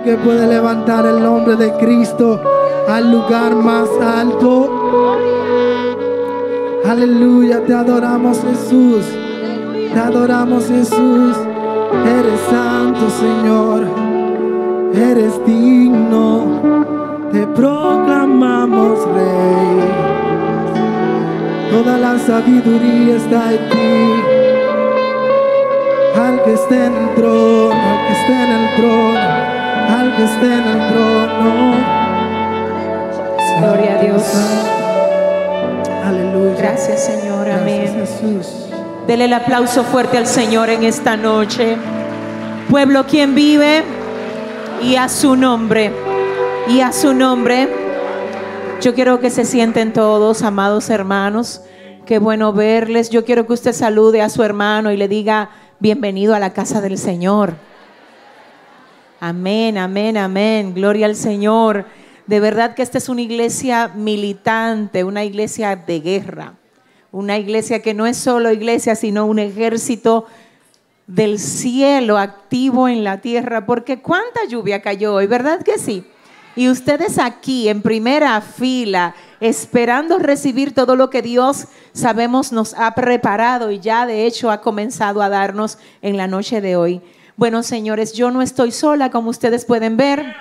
Que puede levantar el nombre de Cristo al lugar más alto. Aleluya, te adoramos Jesús. Te adoramos Jesús. Eres santo Señor. Eres digno. Te proclamamos Rey. Toda la sabiduría está en ti. Al que esté en el trono, al que esté en el trono que esté en el trono. Gloria a Dios. Aleluya. Gracias, Señor. Amén. Jesús. Dele el aplauso fuerte al Señor en esta noche. Pueblo, quien vive y a su nombre. Y a su nombre. Yo quiero que se sienten todos, amados hermanos. Qué bueno verles. Yo quiero que usted salude a su hermano y le diga bienvenido a la casa del Señor. Amén, amén, amén. Gloria al Señor. De verdad que esta es una iglesia militante, una iglesia de guerra, una iglesia que no es solo iglesia, sino un ejército del cielo activo en la tierra, porque cuánta lluvia cayó hoy, ¿verdad que sí? Y ustedes aquí en primera fila, esperando recibir todo lo que Dios sabemos nos ha preparado y ya de hecho ha comenzado a darnos en la noche de hoy. Bueno, señores, yo no estoy sola, como ustedes pueden ver.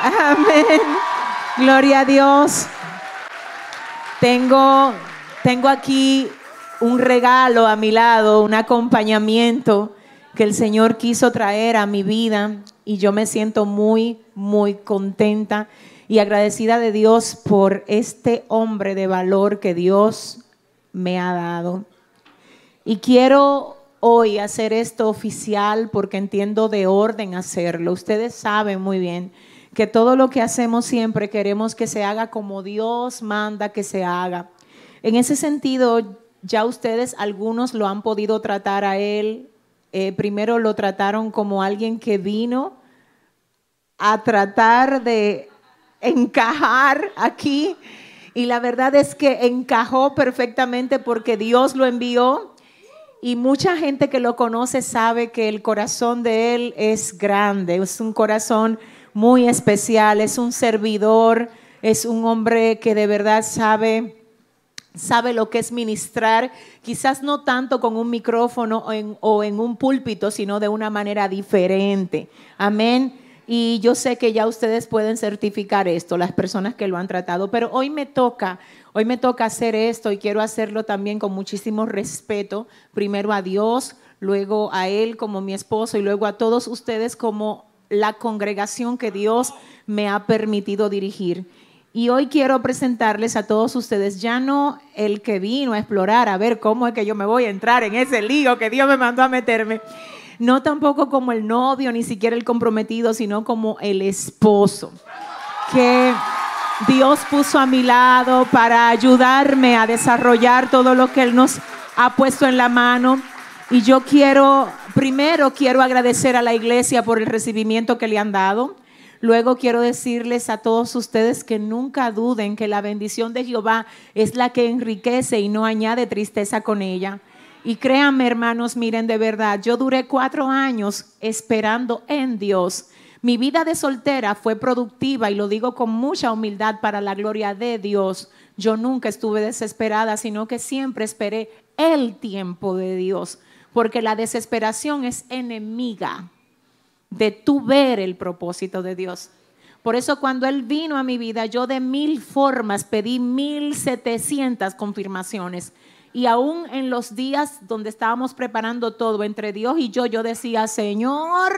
Amén. Gloria a Dios. Tengo, tengo aquí un regalo a mi lado, un acompañamiento que el Señor quiso traer a mi vida y yo me siento muy, muy contenta y agradecida de Dios por este hombre de valor que Dios me ha dado. Y quiero hoy hacer esto oficial porque entiendo de orden hacerlo. Ustedes saben muy bien que todo lo que hacemos siempre queremos que se haga como Dios manda que se haga. En ese sentido, ya ustedes algunos lo han podido tratar a él. Eh, primero lo trataron como alguien que vino a tratar de encajar aquí. Y la verdad es que encajó perfectamente porque Dios lo envió y mucha gente que lo conoce sabe que el corazón de él es grande, es un corazón muy especial, es un servidor, es un hombre que de verdad sabe sabe lo que es ministrar, quizás no tanto con un micrófono o en, o en, un púlpito, sino de una manera diferente. Amén. Y yo sé que ya ustedes pueden certificar esto, las personas que lo han tratado, pero hoy me toca Hoy me toca hacer esto y quiero hacerlo también con muchísimo respeto, primero a Dios, luego a Él como mi esposo y luego a todos ustedes como la congregación que Dios me ha permitido dirigir. Y hoy quiero presentarles a todos ustedes, ya no el que vino a explorar, a ver cómo es que yo me voy a entrar en ese lío que Dios me mandó a meterme, no tampoco como el novio, ni siquiera el comprometido, sino como el esposo, que Dios puso a mi lado para ayudarme a desarrollar todo lo que Él nos ha puesto en la mano. Y yo quiero, primero quiero agradecer a la iglesia por el recibimiento que le han dado. Luego quiero decirles a todos ustedes que nunca duden que la bendición de Jehová es la que enriquece y no añade tristeza con ella. Y créanme, hermanos, miren de verdad, yo duré cuatro años esperando en Dios mi vida de soltera fue productiva y lo digo con mucha humildad para la gloria de Dios. Yo nunca estuve desesperada, sino que siempre esperé el tiempo de Dios, porque la desesperación es enemiga de tu ver el propósito de Dios. Por eso cuando Él vino a mi vida, yo de mil formas pedí mil setecientas confirmaciones. Y aún en los días donde estábamos preparando todo entre Dios y yo, yo decía, Señor,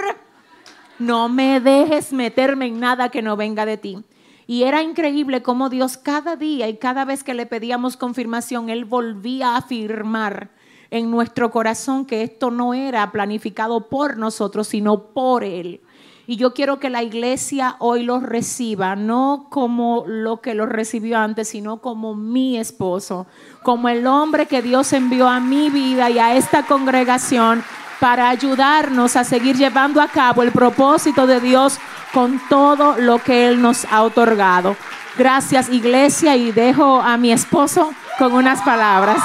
no me dejes meterme en nada que no venga de ti. Y era increíble cómo Dios cada día y cada vez que le pedíamos confirmación, Él volvía a afirmar en nuestro corazón que esto no era planificado por nosotros, sino por Él. Y yo quiero que la iglesia hoy los reciba, no como lo que los recibió antes, sino como mi esposo, como el hombre que Dios envió a mi vida y a esta congregación para ayudarnos a seguir llevando a cabo el propósito de Dios con todo lo que Él nos ha otorgado. Gracias iglesia y dejo a mi esposo con unas palabras.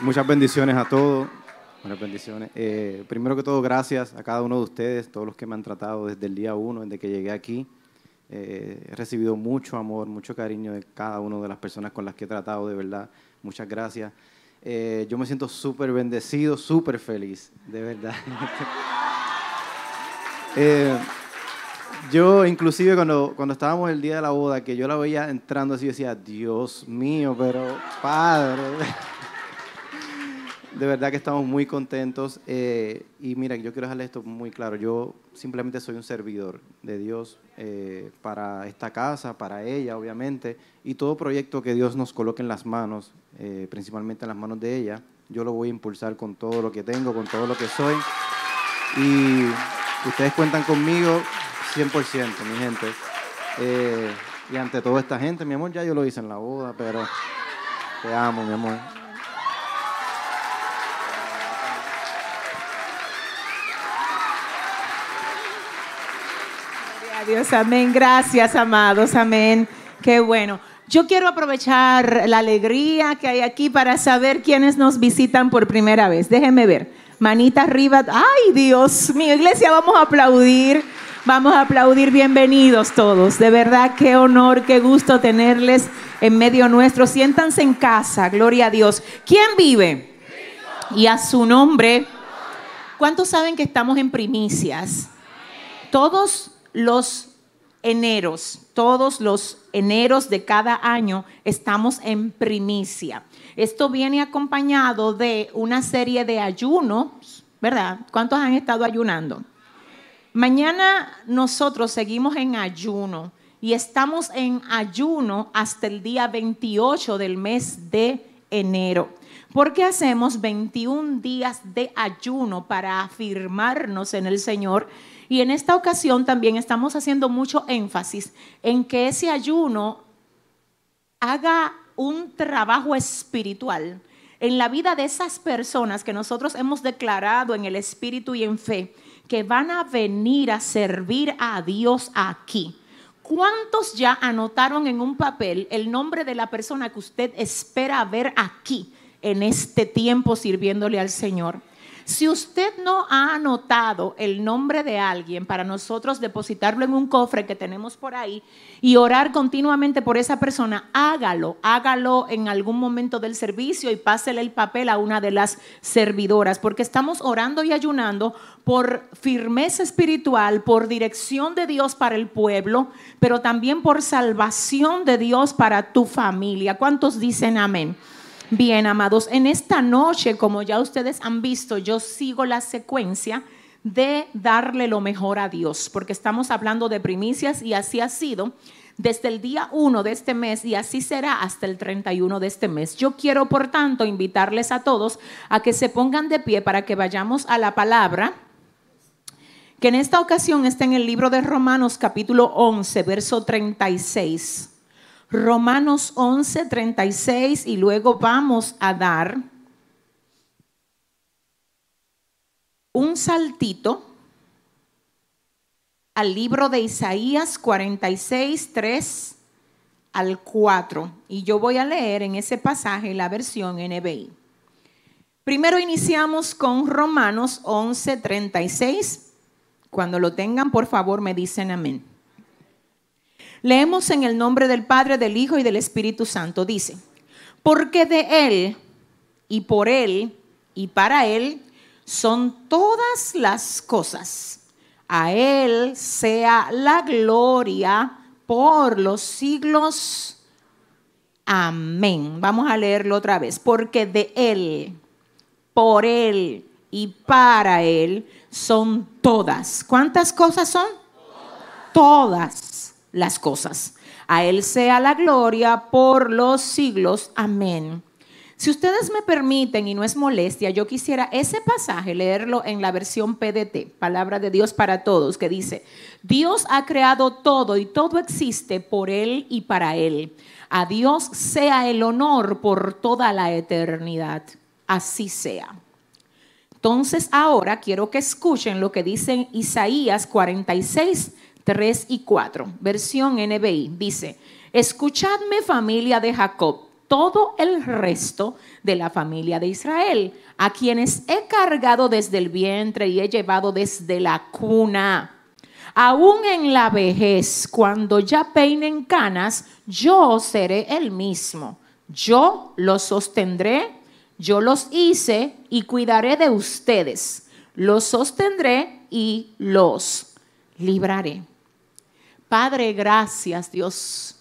Eh, muchas bendiciones a todos. Buenas bendiciones. Eh, primero que todo, gracias a cada uno de ustedes, todos los que me han tratado desde el día uno, desde que llegué aquí. Eh, he recibido mucho amor, mucho cariño de cada una de las personas con las que he tratado, de verdad. Muchas gracias. yo me siento súper bendecido, súper feliz, de verdad. yo, inclusive, cuando, cuando estábamos el día de la boda, que yo la veía entrando así, decía, Dios mío, pero Padre de verdad que estamos muy contentos. Eh, y mira, yo quiero dejarle esto muy claro. Yo simplemente soy un servidor de Dios eh, para esta casa, para ella, obviamente. Y todo proyecto que Dios nos coloque en las manos, eh, principalmente en las manos de ella, yo lo voy a impulsar con todo lo que tengo, con todo lo que soy. Y ustedes cuentan conmigo 100%, mi gente. y ante toda esta gente, mi amor, ya yo lo hice en la boda, pero te amo, mi amor. Dios, amén. Gracias, amados, amén. Qué bueno. Yo quiero aprovechar la alegría que hay aquí para saber quiénes nos visitan por primera vez. Déjenme ver. Manita arriba. Ay, Dios mío, iglesia, vamos a aplaudir. Vamos a aplaudir. Bienvenidos todos. De verdad, qué honor, qué gusto tenerles en medio nuestro. Siéntanse en casa. Gloria a Dios. ¿Quién vive? Y a su nombre. ¿Cuántos saben que estamos en primicias? Todos los eneros, todos los eneros de cada año estamos en primicia. Esto viene acompañado de una serie de ayunos, ¿verdad? ¿Cuántos han estado ayunando? Mañana nosotros seguimos en ayuno y estamos en ayuno hasta el día 28 del mes de enero. Porque hacemos 21 días de ayuno para afirmarnos en el Señor y en esta ocasión también estamos haciendo mucho énfasis en que ese ayuno haga un trabajo espiritual en la vida de esas personas que nosotros hemos declarado en el espíritu y en fe que van a venir a servir a Dios aquí. ¿Cuántos ya anotaron en un papel el nombre de la persona que usted espera ver aquí en este tiempo sirviéndole al Señor? Si usted no ha anotado el nombre de alguien para nosotros depositarlo en un cofre que tenemos por ahí y orar continuamente por esa persona, hágalo, hágalo en algún momento del servicio y pásele el papel a una de las servidoras, porque estamos orando y ayunando por firmeza espiritual, por dirección de Dios para el pueblo, pero también por salvación de Dios para tu familia. ¿Cuántos dicen amén? Bien, amados, en esta noche, como ya ustedes han visto, yo sigo la secuencia de darle lo mejor a Dios, porque estamos hablando de primicias y así ha sido desde el día 1 de este mes y así será hasta el 31 de este mes. Yo quiero, por tanto, invitarles a todos a que se pongan de pie para que vayamos a la palabra, que en esta ocasión está en el libro de Romanos capítulo 11, verso 36. Romanos 11, 36 y luego vamos a dar un saltito al libro de Isaías 46, 3 al 4. Y yo voy a leer en ese pasaje la versión NBI. Primero iniciamos con Romanos 11, 36. Cuando lo tengan, por favor, me dicen amén. Leemos en el nombre del Padre, del Hijo y del Espíritu Santo. Dice, porque de Él y por Él y para Él son todas las cosas. A Él sea la gloria por los siglos. Amén. Vamos a leerlo otra vez. Porque de Él, por Él y para Él son todas. ¿Cuántas cosas son? Todas. todas las cosas. A Él sea la gloria por los siglos. Amén. Si ustedes me permiten y no es molestia, yo quisiera ese pasaje leerlo en la versión PDT, Palabra de Dios para Todos, que dice, Dios ha creado todo y todo existe por Él y para Él. A Dios sea el honor por toda la eternidad. Así sea. Entonces ahora quiero que escuchen lo que dice Isaías 46, 3 y 4, versión NBI. Dice, escuchadme familia de Jacob todo el resto de la familia de Israel, a quienes he cargado desde el vientre y he llevado desde la cuna. Aún en la vejez, cuando ya peinen canas, yo seré el mismo. Yo los sostendré, yo los hice y cuidaré de ustedes. Los sostendré y los libraré. Padre, gracias Dios.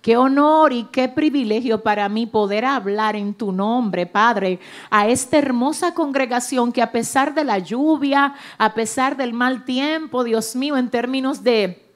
Qué honor y qué privilegio para mí poder hablar en tu nombre, Padre, a esta hermosa congregación que a pesar de la lluvia, a pesar del mal tiempo, Dios mío, en términos de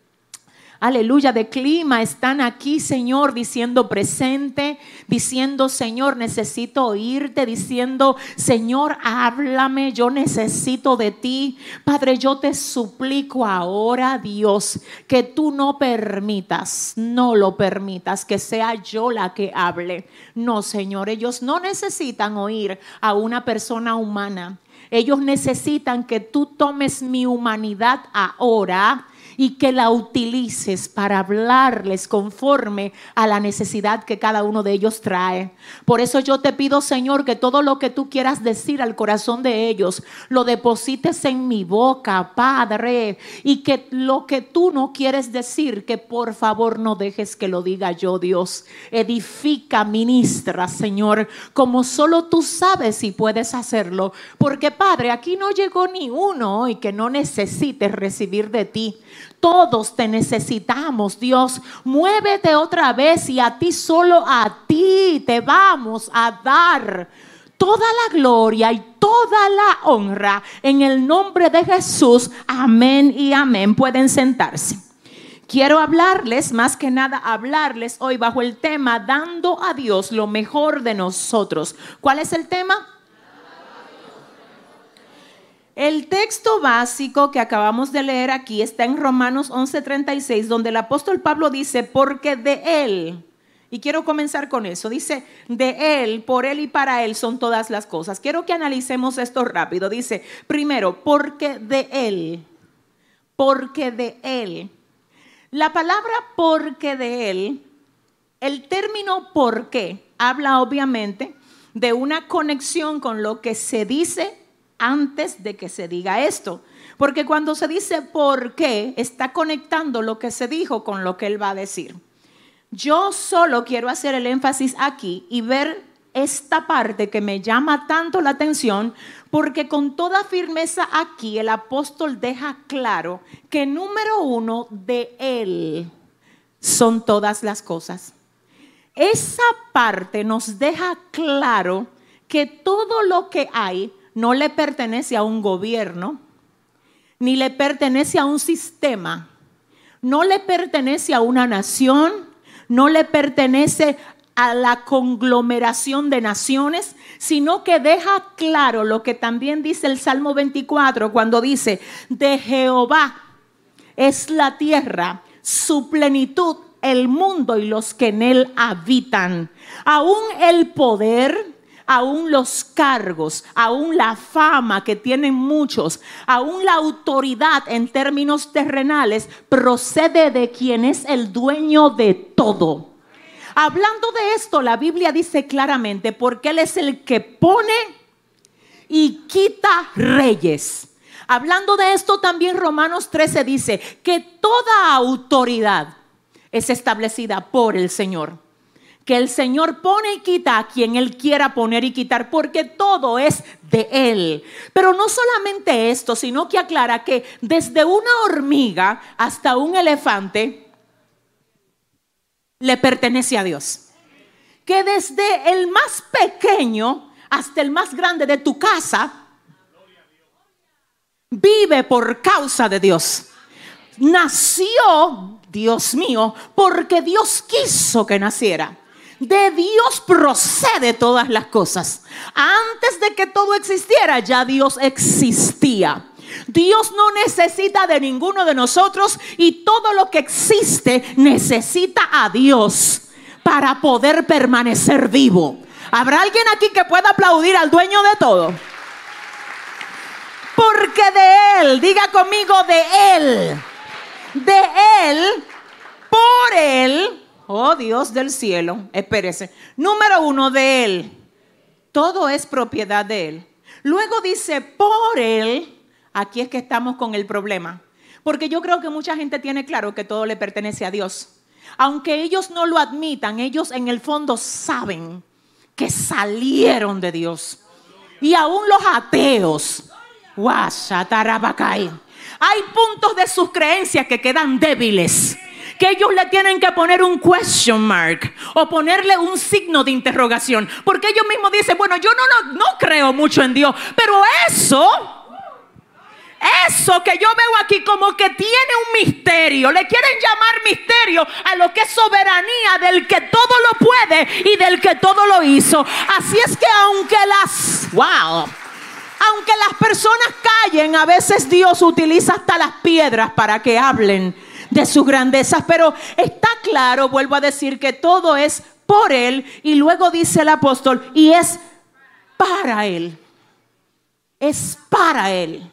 aleluya, de clima, están aquí, Señor, diciendo presente, diciendo, Señor, necesito oírte, diciendo, Señor, háblame, yo necesito de ti. Padre, yo te suplico ahora, Dios, que tú no permitas, no lo permitas, que sea yo la que hable. No, Señor, ellos no necesitan oír a una persona humana. Ellos necesitan que tú tomes mi humanidad ahora y que la utilices para hablarles conforme a la necesidad que cada uno de ellos trae. Por eso yo te pido, Señor, que todo lo que tú quieras decir al corazón de ellos, lo deposites en mi boca, Padre, y que lo que tú no quieres decir, que por favor no dejes que lo diga yo, Dios. Edifica, ministra, Señor, como solo tú sabes si puedes hacerlo. Porque, Padre, aquí no llegó ni uno y que no necesites recibir de ti. Todos te necesitamos, Dios. Muévete otra vez y a ti solo a ti te vamos a dar toda la gloria y toda la honra en el nombre de Jesús. Amén y amén. Pueden sentarse. Quiero hablarles, más que nada hablarles hoy bajo el tema dando a Dios lo mejor de nosotros. ¿Cuál es el tema? El texto básico que acabamos de leer aquí está en Romanos 11:36, donde el apóstol Pablo dice, porque de Él, y quiero comenzar con eso, dice, de Él, por Él y para Él son todas las cosas. Quiero que analicemos esto rápido. Dice, primero, porque de Él, porque de Él. La palabra porque de Él, el término por qué, habla obviamente de una conexión con lo que se dice antes de que se diga esto. Porque cuando se dice por qué, está conectando lo que se dijo con lo que él va a decir. Yo solo quiero hacer el énfasis aquí y ver esta parte que me llama tanto la atención, porque con toda firmeza aquí el apóstol deja claro que número uno de él son todas las cosas. Esa parte nos deja claro que todo lo que hay no le pertenece a un gobierno, ni le pertenece a un sistema, no le pertenece a una nación, no le pertenece a la conglomeración de naciones, sino que deja claro lo que también dice el Salmo 24 cuando dice, de Jehová es la tierra, su plenitud, el mundo y los que en él habitan. Aún el poder, aún los cargos, aún la fama que tienen muchos, aún la autoridad en términos terrenales, procede de quien es el dueño de todo. Hablando de esto, la Biblia dice claramente, porque Él es el que pone y quita reyes. Hablando de esto, también Romanos 13 dice que toda autoridad es establecida por el Señor que el Señor pone y quita a quien Él quiera poner y quitar, porque todo es de Él. Pero no solamente esto, sino que aclara que desde una hormiga hasta un elefante le pertenece a Dios. Que desde el más pequeño hasta el más grande de tu casa vive por causa de Dios. Nació Dios mío, porque Dios quiso que naciera. De Dios procede todas las cosas. Antes de que todo existiera, ya Dios existía. Dios no necesita de ninguno de nosotros y todo lo que existe necesita a Dios para poder permanecer vivo. ¿Habrá alguien aquí que pueda aplaudir al dueño de todo? Porque de Él, diga conmigo, de Él, de Él, por Él, oh Dios del cielo, espérese. Número uno, de Él. Todo es propiedad de Él. Luego dice, por Él, aquí es que estamos con el problema. Porque yo creo que mucha gente tiene claro que todo le pertenece a Dios. Aunque ellos no lo admitan, ellos en el fondo saben que salieron de Dios. Y aún los ateos hay puntos de sus creencias que quedan débiles. Que ellos le tienen que poner un question mark o ponerle un signo de interrogación. Porque ellos mismos dicen, bueno, yo no, no, no creo mucho en Dios. Pero eso eso que yo veo aquí como que tiene un misterio. Le quieren llamar misterio a lo que es soberanía del que todo lo puede y del que todo lo hizo. Así es que aunque las... ¡Wow! Aunque las personas callen, a veces Dios utiliza hasta las piedras para que hablen de sus grandezas. Pero está claro, vuelvo a decir, que todo es por Él. Y luego dice el apóstol, y es para Él. Es para Él.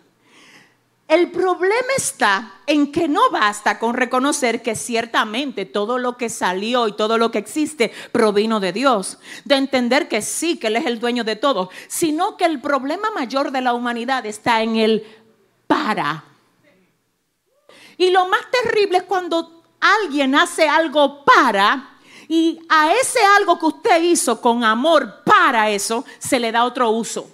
El problema está en que no basta con reconocer que ciertamente todo lo que salió y todo lo que existe provino de Dios, de entender que sí, que Él es el dueño de todo, sino que el problema mayor de la humanidad está en el para. Y lo más terrible es cuando alguien hace algo para y a ese algo que usted hizo con amor para eso se le da otro uso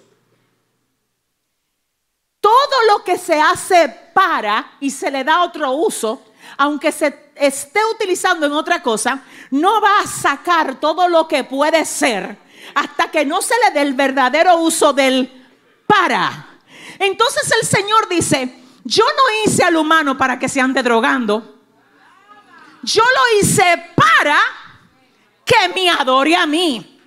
todo lo que se hace para y se le da otro uso, aunque se esté utilizando en otra cosa, no va a sacar todo lo que puede ser hasta que no se le dé el verdadero uso del para. Entonces el Señor dice, yo no hice al humano para que se ande drogando. Yo lo hice para que me adore a mí.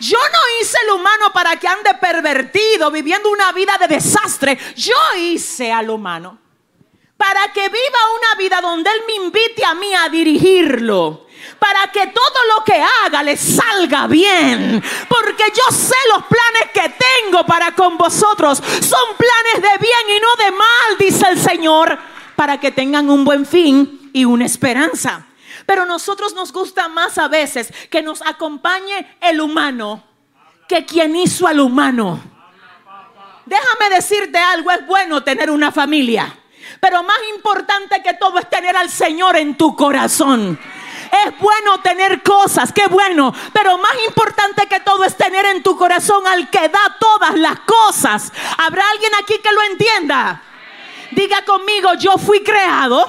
Yo no hice el humano para que ande pervertido, viviendo una vida de desastre. Yo hice al humano para que viva una vida donde Él me invite a mí a dirigirlo. Para que todo lo que haga le salga bien. Porque yo sé los planes que tengo para con vosotros. Son planes de bien y no de mal, dice el Señor. Para que tengan un buen fin y una esperanza. Pero nosotros nos gusta más a veces que nos acompañe el humano que quien hizo al humano. Déjame decirte algo, es bueno tener una familia. Pero más importante que todo es tener al Señor en tu corazón. Es bueno tener cosas, qué bueno. Pero más importante que todo es tener en tu corazón al que da todas las cosas. ¿Habrá alguien aquí que lo entienda? Diga conmigo, yo fui creado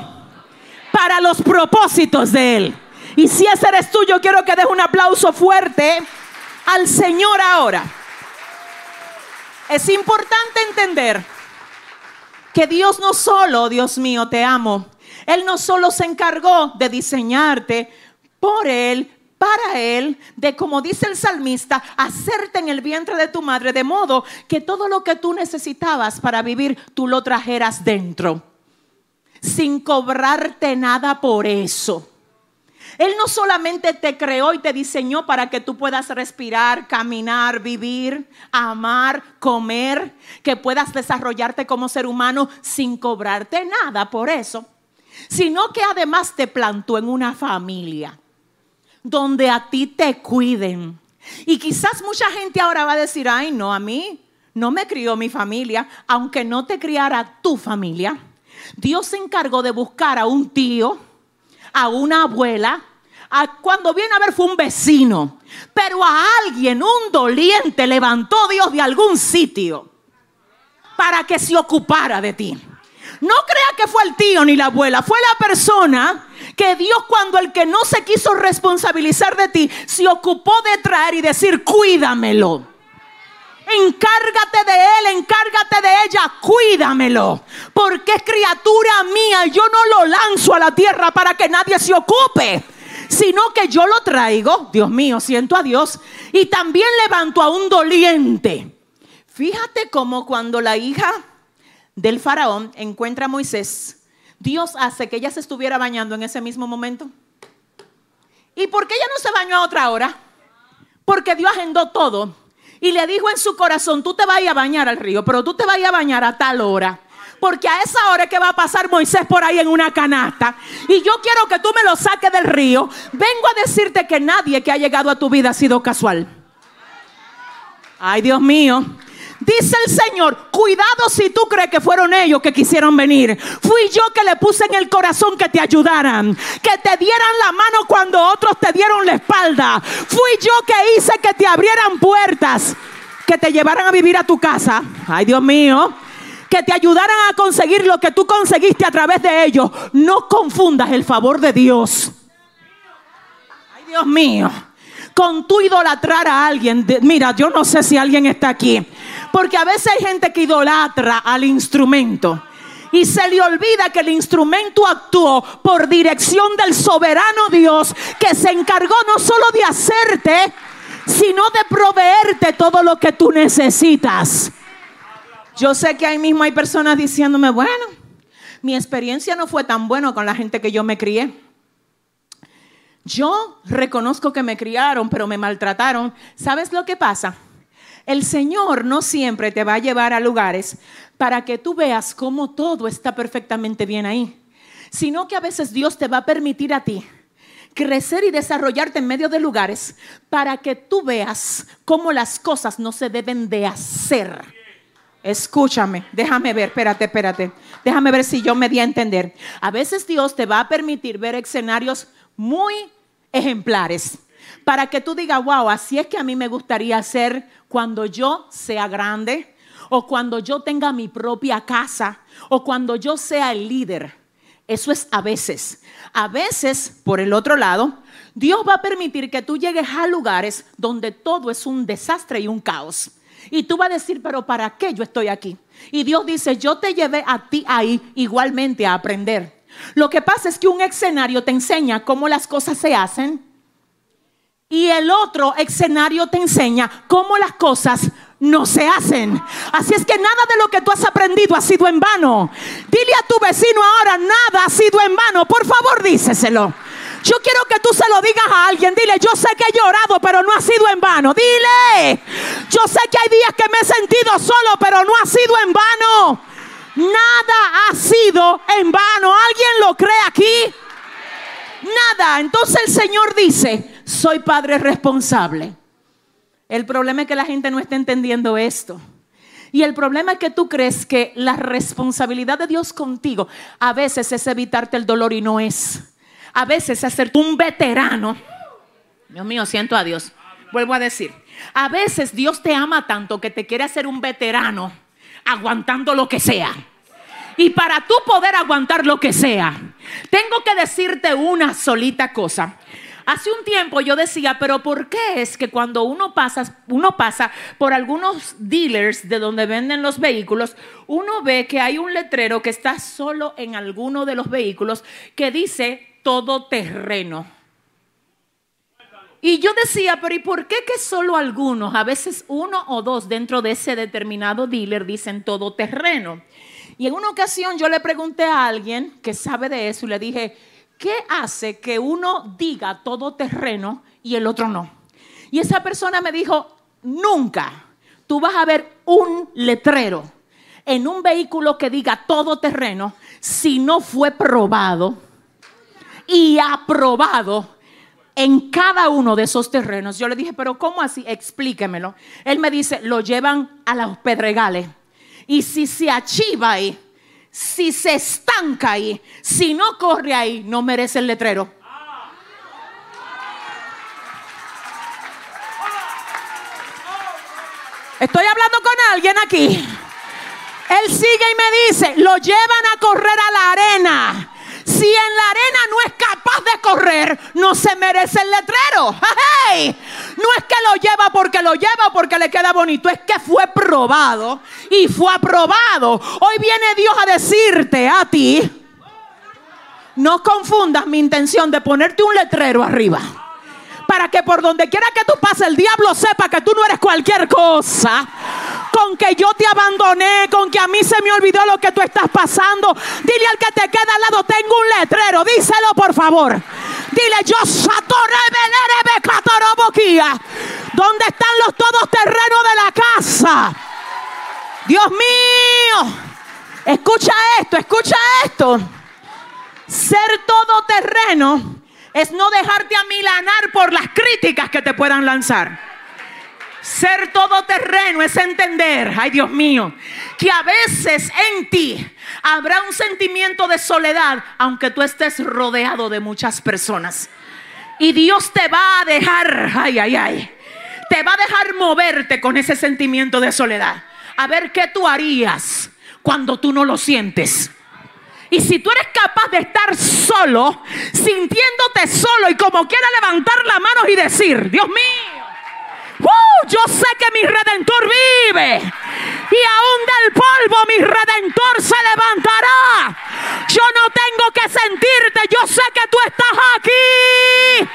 para los propósitos de Él. Y si ese eres tú, yo quiero que des un aplauso fuerte al Señor ahora. Es importante entender que Dios no solo, Dios mío, te amo. Él no solo se encargó de diseñarte por Él, para Él, de como dice el salmista, hacerte en el vientre de tu madre, de modo que todo lo que tú necesitabas para vivir, tú lo trajeras dentro sin cobrarte nada por eso. Él no solamente te creó y te diseñó para que tú puedas respirar, caminar, vivir, amar, comer, que puedas desarrollarte como ser humano sin cobrarte nada por eso, sino que además te plantó en una familia donde a ti te cuiden. Y quizás mucha gente ahora va a decir, ay, no, a mí no me crió mi familia, aunque no te criara tu familia Dios se encargó de buscar a un tío, a una abuela, a cuando viene a ver fue un vecino, pero a alguien, un doliente, levantó Dios de algún sitio para que se ocupara de ti. No crea que fue el tío ni la abuela, fue la persona que Dios cuando el que no se quiso responsabilizar de ti, se ocupó de traer y decir, cuídamelo. Encárgate de él, encárgate de ella, cuídamelo. Porque es criatura mía yo no lo lanzo a la tierra para que nadie se ocupe sino que yo lo traigo, Dios mío, siento a Dios, y también levanto a un doliente. Fíjate cómo cuando la hija del faraón encuentra a Moisés, Dios hace que ella se estuviera bañando en ese mismo momento. ¿Y por qué ella no se bañó a otra hora? Porque Dios agendó todo y le dijo en su corazón, tú te vas a bañar al río, pero tú te vas a bañar a tal hora. Porque a esa hora es que va a pasar Moisés por ahí en una canasta. Y yo quiero que tú me lo saques del río. Vengo a decirte que nadie que ha llegado a tu vida ha sido casual. Ay, Dios mío. Dice el Señor, cuidado si tú crees que fueron ellos que quisieron venir. Fui yo que le puse en el corazón que te ayudaran, que te dieran la mano cuando otros te dieron la espalda. Fui yo que hice que te abrieran puertas, que te llevaran a vivir a tu casa. Ay, Dios mío que te ayudaran a conseguir lo que tú conseguiste a través de ellos. No confundas el favor de Dios. Ay, Dios mío. Con tu idolatrar a alguien. mira, yo no sé si alguien está aquí. Porque a veces hay gente que idolatra al instrumento. Y se le olvida que el instrumento actuó por dirección del soberano Dios que se encargó no solo de hacerte, sino de proveerte todo lo que tú necesitas. Yo sé que ahí mismo hay personas diciéndome, bueno, mi experiencia no fue tan buena con la gente que yo me crié. Yo reconozco que me criaron, pero me maltrataron. ¿Sabes lo que pasa? El Señor no siempre te va a llevar a lugares para que tú veas cómo todo está perfectamente bien ahí, sino que a veces Dios te va a permitir a ti crecer y desarrollarte en medio de lugares para que tú veas cómo las cosas no se deben de hacer Escúchame, déjame ver, espérate, espérate. Déjame ver si yo me di a entender. A veces Dios te va a permitir ver escenarios muy ejemplares para que tú digas, wow, así es que a mí me gustaría ser cuando yo sea grande o cuando yo tenga mi propia casa o cuando yo sea el líder. Eso es a veces. A veces, por el otro lado, Dios va a permitir que tú llegues a lugares donde todo es un desastre y un caos. Y tú vas a decir, pero ¿para qué yo estoy aquí? Y Dios dice, yo te llevé a ti ahí igualmente a aprender. Lo que pasa es que un escenario te enseña cómo las cosas se hacen y el otro escenario te enseña cómo las cosas no se hacen. Así es que nada de lo que tú has aprendido ha sido en vano. Dile a tu vecino ahora, nada ha sido en vano. Por favor, díceselo. Yo quiero que tú se lo digas a alguien. Dile, yo sé que he llorado, pero no ha sido en vano. Dile, yo sé que hay días que me he sentido solo, pero no ha sido en vano. Nada ha sido en vano. ¿Alguien lo cree aquí? Nada. Entonces el Señor dice, soy padre responsable. El problema es que la gente no está entendiendo esto. Y el problema es que tú crees que la responsabilidad de Dios contigo a veces es evitarte el dolor y no es a veces hacerte un veterano. Dios mío, siento a Dios. Vuelvo a decir, a veces Dios te ama tanto que te quiere hacer un veterano aguantando lo que sea. Y para tú poder aguantar lo que sea, tengo que decirte una solita cosa. Hace un tiempo yo decía, pero ¿por qué es que cuando uno pasa, uno pasa por algunos dealers de donde venden los vehículos, uno ve que hay un letrero que está solo en alguno de los vehículos que dice todo terreno. Y yo decía, pero ¿y por qué que solo algunos, a veces uno o dos dentro de ese determinado dealer dicen todo terreno? Y en una ocasión yo le pregunté a alguien que sabe de eso y le dije, ¿qué hace que uno diga todo terreno y el otro no? Y esa persona me dijo, nunca tú vas a ver un letrero en un vehículo que diga todo terreno si no fue probado y aprobado en cada uno de esos terrenos. Yo le dije, pero ¿cómo así? Explíquemelo. Él me dice, lo llevan a los pedregales. Y si se achiva ahí, si se estanca ahí, si no corre ahí, no merece el letrero. Estoy hablando con alguien aquí. Él sigue y me dice, lo llevan a correr a la arena Si en la arena no es capaz de correr, no se merece el letrero. No es que lo lleva porque lo lleva porque le queda bonito, es que fue probado y fue aprobado. Hoy viene Dios a decirte a ti, no confundas mi intención de ponerte un letrero arriba. Para que por donde quiera que tú pases, el diablo sepa que tú no eres cualquier cosa. Con que yo te abandoné, con que a mí se me olvidó lo que tú estás pasando. Dile al que te queda al lado, tengo un letrero. Díselo por favor. Dile, yo ¿Dónde están los todoterrenos de la casa? Dios mío. Escucha esto, escucha esto. Ser todoterreno es no dejarte amilanar por las críticas que te puedan lanzar. Ser todoterreno es entender, ay Dios mío, que a veces en ti habrá un sentimiento de soledad, aunque tú estés rodeado de muchas personas. Y Dios te va a dejar, ay, ay, ay, te va a dejar moverte con ese sentimiento de soledad. A ver qué tú harías cuando tú no lo sientes. Y si tú eres capaz de estar solo, sintiéndote solo y como quiera levantar la mano y decir, Dios mío, uh, yo sé que mi redentor vive. Y aún del polvo mi redentor se levantará. Yo no tengo que sentirte, yo sé que tú estás aquí.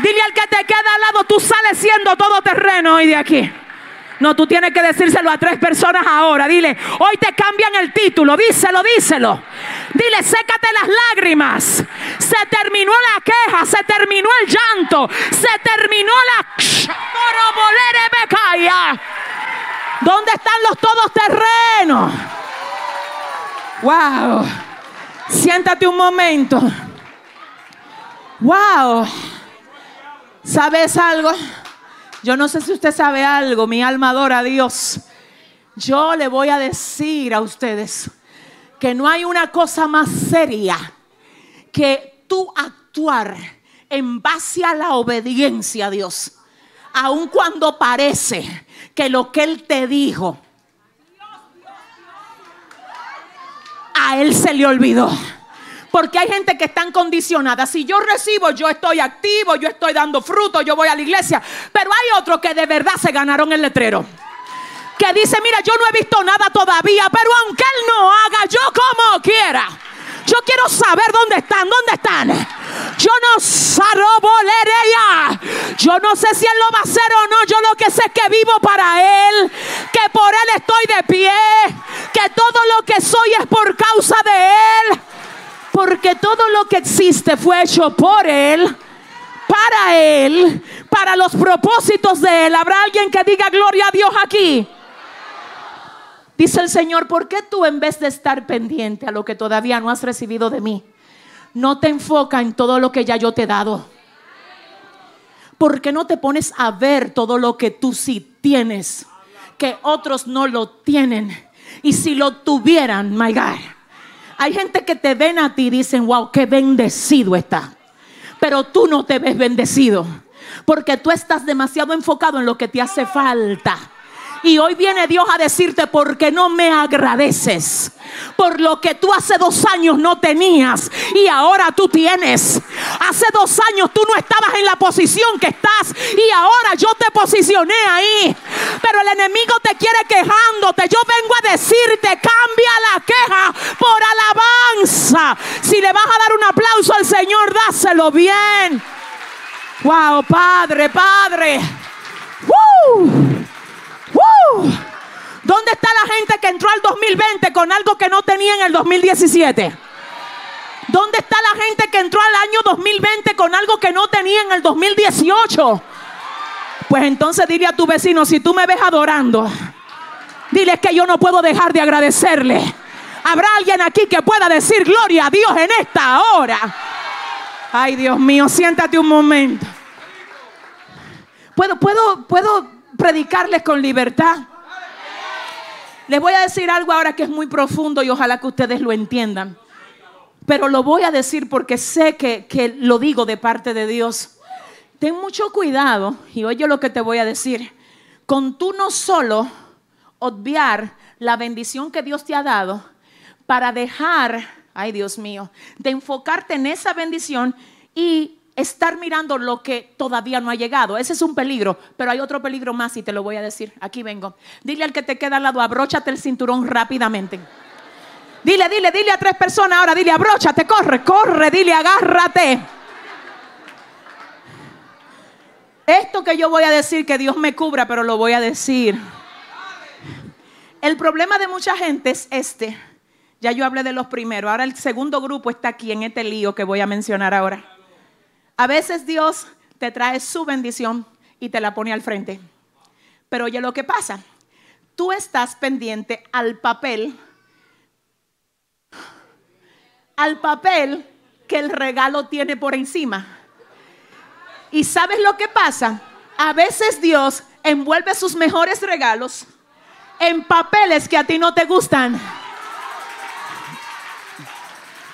Dile al que te queda al lado, tú sales siendo todo terreno hoy de aquí. No, tú tienes que decírselo a tres personas ahora. Dile, hoy te cambian el título. Díselo, díselo. Dile, sécate las lágrimas. Se terminó la queja, se terminó el llanto, se terminó la... ¿Dónde están los todos terrenos? Wow. Siéntate un momento. Wow. ¿Sabes algo? Yo no sé si usted sabe algo, mi alma adora a Dios. Yo le voy a decir a ustedes que no hay una cosa más seria que tú actuar en base a la obediencia a Dios. Aun cuando parece que lo que Él te dijo, a Él se le olvidó. Porque hay gente que están condicionada. Si yo recibo, yo estoy activo, yo estoy dando fruto, yo voy a la iglesia. Pero hay otros que de verdad se ganaron el letrero. Que dice, mira, yo no he visto nada todavía, pero aunque Él no haga, yo como quiera. Yo quiero saber dónde están, dónde están. Yo no sarobolerea. Yo no sé si Él lo va a hacer o no. Yo lo que sé es que vivo para Él. Que por Él estoy de pie. Que todo lo que soy es por causa de Él. Porque todo lo que existe fue hecho por Él, para Él, para los propósitos de Él. ¿Habrá alguien que diga gloria a Dios aquí? Dice el Señor, ¿por qué tú en vez de estar pendiente a lo que todavía no has recibido de mí, no te enfoca en todo lo que ya yo te he dado? ¿Por qué no te pones a ver todo lo que tú sí tienes, que otros no lo tienen? Y si lo tuvieran, my God hay gente que te ven a ti y dicen, wow, qué bendecido está. Pero tú no te ves bendecido. Porque tú estás demasiado enfocado en lo que te hace falta. Y hoy viene Dios a decirte porque no me agradeces por lo que tú hace dos años no tenías y ahora tú tienes. Hace dos años tú no estabas en la posición que estás y ahora yo te posicioné ahí. Pero el enemigo te quiere quejándote. Yo vengo a decirte, cambia la queja por alabanza. Si le vas a dar un aplauso al Señor, dáselo bien. Wow, Padre, Padre. ¿Dónde está la gente que entró al 2020 con algo que no tenía en el 2017? ¿Dónde está la gente que entró al año 2020 con algo que no tenía en el 2018? Pues entonces dile a tu vecino, si tú me ves adorando, dile que yo no puedo dejar de agradecerle. Habrá alguien aquí que pueda decir gloria a Dios en esta hora. Ay, Dios mío, siéntate un momento. Puedo, puedo, puedo predicarles con libertad. Les voy a decir algo ahora que es muy profundo y ojalá que ustedes lo entiendan. Pero lo voy a decir porque sé que, que lo digo de parte de Dios. Ten mucho cuidado, y oye lo que te voy a decir, con tú no solo obviar la bendición que Dios te ha dado para dejar ay Dios mío, de enfocarte en esa bendición y estar mirando lo que todavía no ha llegado. Ese es un peligro, pero hay otro peligro más y te lo voy a decir. Aquí vengo. Dile al que te queda al lado, abróchate el cinturón rápidamente. Dile, dile, dile a tres personas ahora, dile, abróchate, corre, corre, dile, agárrate. Esto que yo voy a decir, que Dios me cubra, pero lo voy a decir. El problema de mucha gente es este. Ya yo hablé de los primeros. Ahora el segundo grupo está aquí en este lío que voy a mencionar ahora. A veces Dios te trae su bendición y te la pone al frente. Pero oye lo que pasa. Tú estás pendiente al papel, al papel que el regalo tiene por encima. ¿Y sabes lo que pasa? A veces Dios envuelve sus mejores regalos en papeles que a ti no te gustan.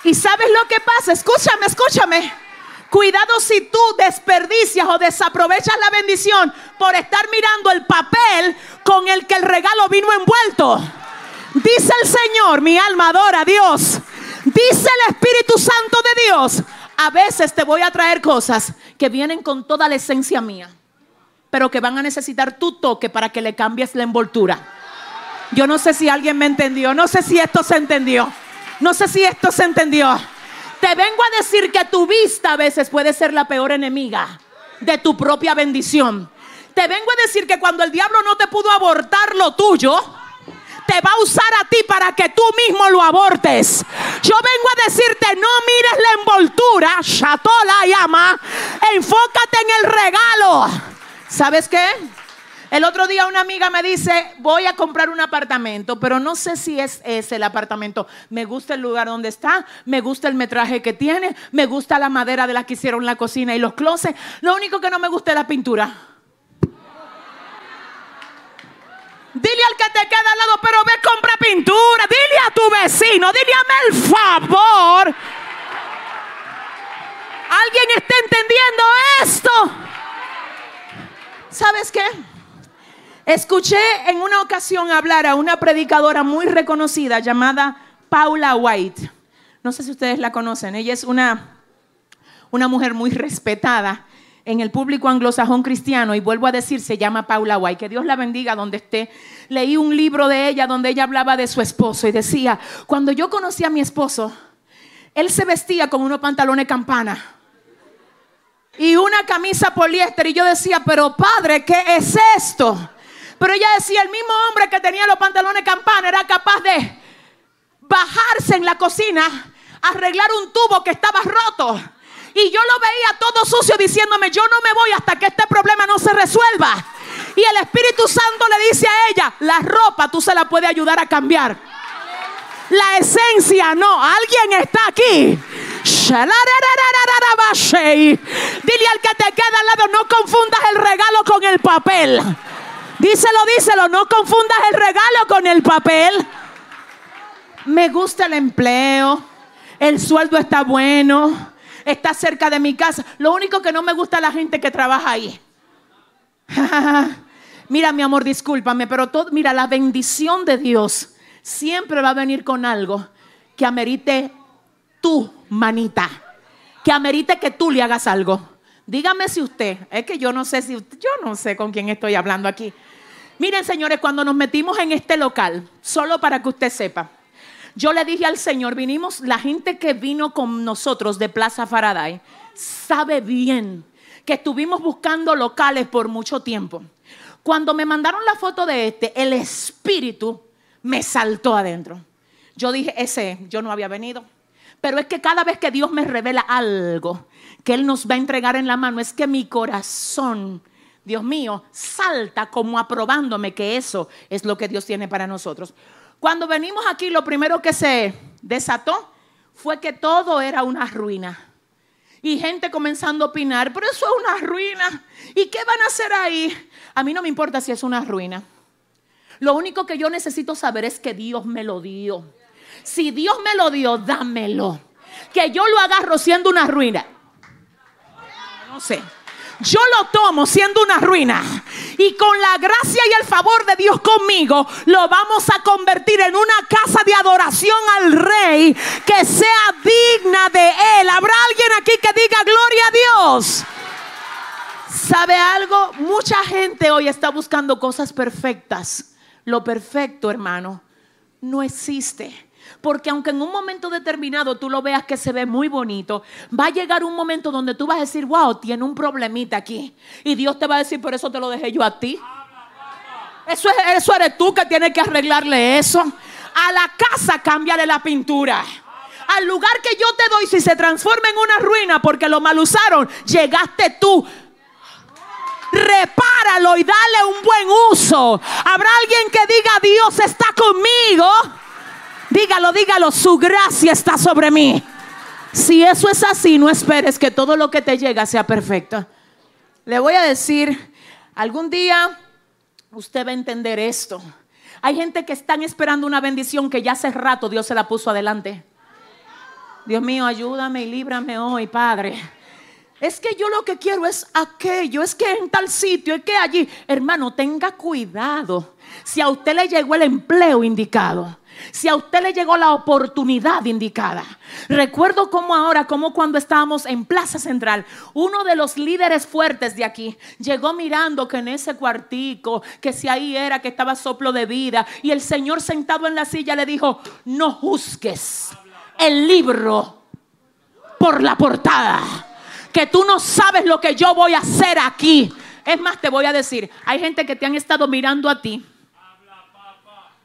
¿Y sabes lo que pasa? Escúchame, escúchame. Cuidado si tú desperdicias o desaprovechas la bendición por estar mirando el papel con el que el regalo vino envuelto. Dice el Señor, mi alma adora a Dios. Dice el Espíritu Santo de Dios. A veces te voy a traer cosas que vienen con toda la esencia mía, pero que van a necesitar tu toque para que le cambies la envoltura. Yo no sé si alguien me entendió, no sé si esto se entendió, no sé si esto se entendió. Te vengo a decir que tu vista a veces puede ser la peor enemiga de tu propia bendición. Te vengo a decir que cuando el diablo no te pudo abortar lo tuyo, te va a usar a ti para que tú mismo lo abortes. Yo vengo a decirte, no mires la envoltura, la llama, enfócate en el regalo. ¿Sabes qué? El otro día una amiga me dice, voy a comprar un apartamento, pero no sé si es ese el apartamento. Me gusta el lugar donde está, me gusta el metraje que tiene, me gusta la madera de la que hicieron la cocina y los closets. Lo único que no me gusta es la pintura. Dile al que te queda al lado, pero ve, compra pintura. Dile a tu vecino, dile a el favor. ¿Alguien está entendiendo esto? ¿Sabes qué? Escuché en una ocasión hablar a una predicadora muy reconocida llamada Paula White. No sé si ustedes la conocen. Ella es una, una mujer muy respetada en el público anglosajón cristiano y vuelvo a decir, se llama Paula White. Que Dios la bendiga donde esté. Leí un libro de ella donde ella hablaba de su esposo y decía, cuando yo conocí a mi esposo, él se vestía con unos pantalones campana y una camisa poliéster y yo decía, pero padre, ¿qué es esto? Pero ella decía, el mismo hombre que tenía los pantalones campana era capaz de bajarse en la cocina, arreglar un tubo que estaba roto. Y yo lo veía todo sucio diciéndome, yo no me voy hasta que este problema no se resuelva. Y el Espíritu Santo le dice a ella, la ropa tú se la puedes ayudar a cambiar. La esencia no. Alguien está aquí. Dile al que te queda al lado, no confundas el regalo con el papel. Díselo, díselo, no confundas el regalo con el papel. Me gusta el empleo, el sueldo está bueno, está cerca de mi casa. Lo único que no me gusta es la gente que trabaja ahí. mira, mi amor, discúlpame, pero todo, mira, la bendición de Dios siempre va a venir con algo que amerite tu manita, que amerite que tú le hagas algo. Dígame si usted, es que yo no sé si, yo no sé con quién estoy hablando aquí. Miren, señores, cuando nos metimos en este local, solo para que usted sepa, yo le dije al Señor, vinimos, la gente que vino con nosotros de Plaza Faraday, sabe bien que estuvimos buscando locales por mucho tiempo. Cuando me mandaron la foto de este, el espíritu me saltó adentro. Yo dije, ese, yo no había venido. Pero es que cada vez que Dios me revela algo que Él nos va a entregar en la mano, es que mi corazón Dios mío, salta como aprobándome que eso es lo que Dios tiene para nosotros. Cuando venimos aquí, lo primero que se desató fue que todo era una ruina. Y gente comenzando a opinar, pero eso es una ruina. ¿Y qué van a hacer ahí? A mí no me importa si es una ruina. Lo único que yo necesito saber es que Dios me lo dio. Si Dios me lo dio, dámelo. Que yo lo agarro siendo una ruina. No sé. Yo lo tomo siendo una ruina y con la gracia y el favor de Dios conmigo lo vamos a convertir en una casa de adoración al rey que sea digna de él. ¿Habrá alguien aquí que diga gloria a Dios? ¿Sabe algo? Mucha gente hoy está buscando cosas perfectas. Lo perfecto, hermano, no existe. Porque aunque en un momento determinado tú lo veas que se ve muy bonito, va a llegar un momento donde tú vas a decir, wow, tiene un problemita aquí. Y Dios te va a decir, por eso te lo dejé yo a ti. Eso, es, eso eres tú que tienes que arreglarle eso. A la casa cámbiale la pintura. Al lugar que yo te doy, si se transforma en una ruina porque lo mal usaron, llegaste tú repáralo y dale un buen uso. Habrá alguien que diga, Dios está. Dígalo, su gracia está sobre mí. Si eso es así, no esperes que todo lo que te llega sea perfecto. Le voy a decir, algún día usted va a entender esto. Hay gente que están esperando una bendición que ya hace rato Dios se la puso adelante. Dios mío, ayúdame y líbrame hoy, Padre. Es que yo lo que quiero es aquello, es que en tal sitio, es que allí. Hermano, tenga cuidado. Si a usted le llegó el empleo indicado, si a usted le llegó la oportunidad indicada. Recuerdo como ahora, como cuando estábamos en Plaza Central, uno de los líderes fuertes de aquí llegó mirando que en ese cuartico, que si ahí era que estaba soplo de vida, y el Señor sentado en la silla le dijo, no juzgues el libro por la portada que tú no sabes lo que yo voy a hacer aquí. Es más, te voy a decir, hay gente que te han estado mirando a ti.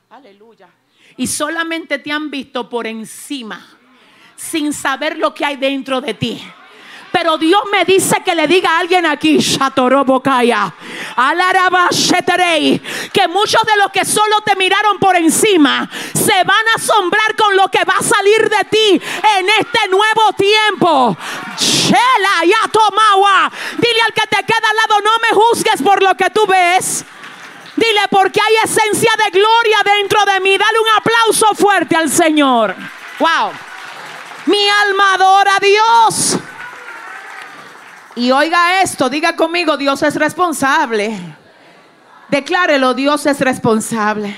Aleluya. Y solamente te han visto por encima, sin saber lo que hay dentro de ti. Pero Dios me dice que le diga a alguien aquí, que muchos de los que solo te miraron por encima se van a asombrar con lo que va a salir de ti en este nuevo tiempo. Chela, ya tomawa. Dile al que te queda al lado, no me juzgues por lo que tú ves. Dile, porque hay esencia de gloria dentro de mí. Dale un aplauso fuerte al Señor. Wow. Mi alma adora a Dios. Y oiga esto, diga conmigo, Dios es responsable. Declárelo, Dios es responsable.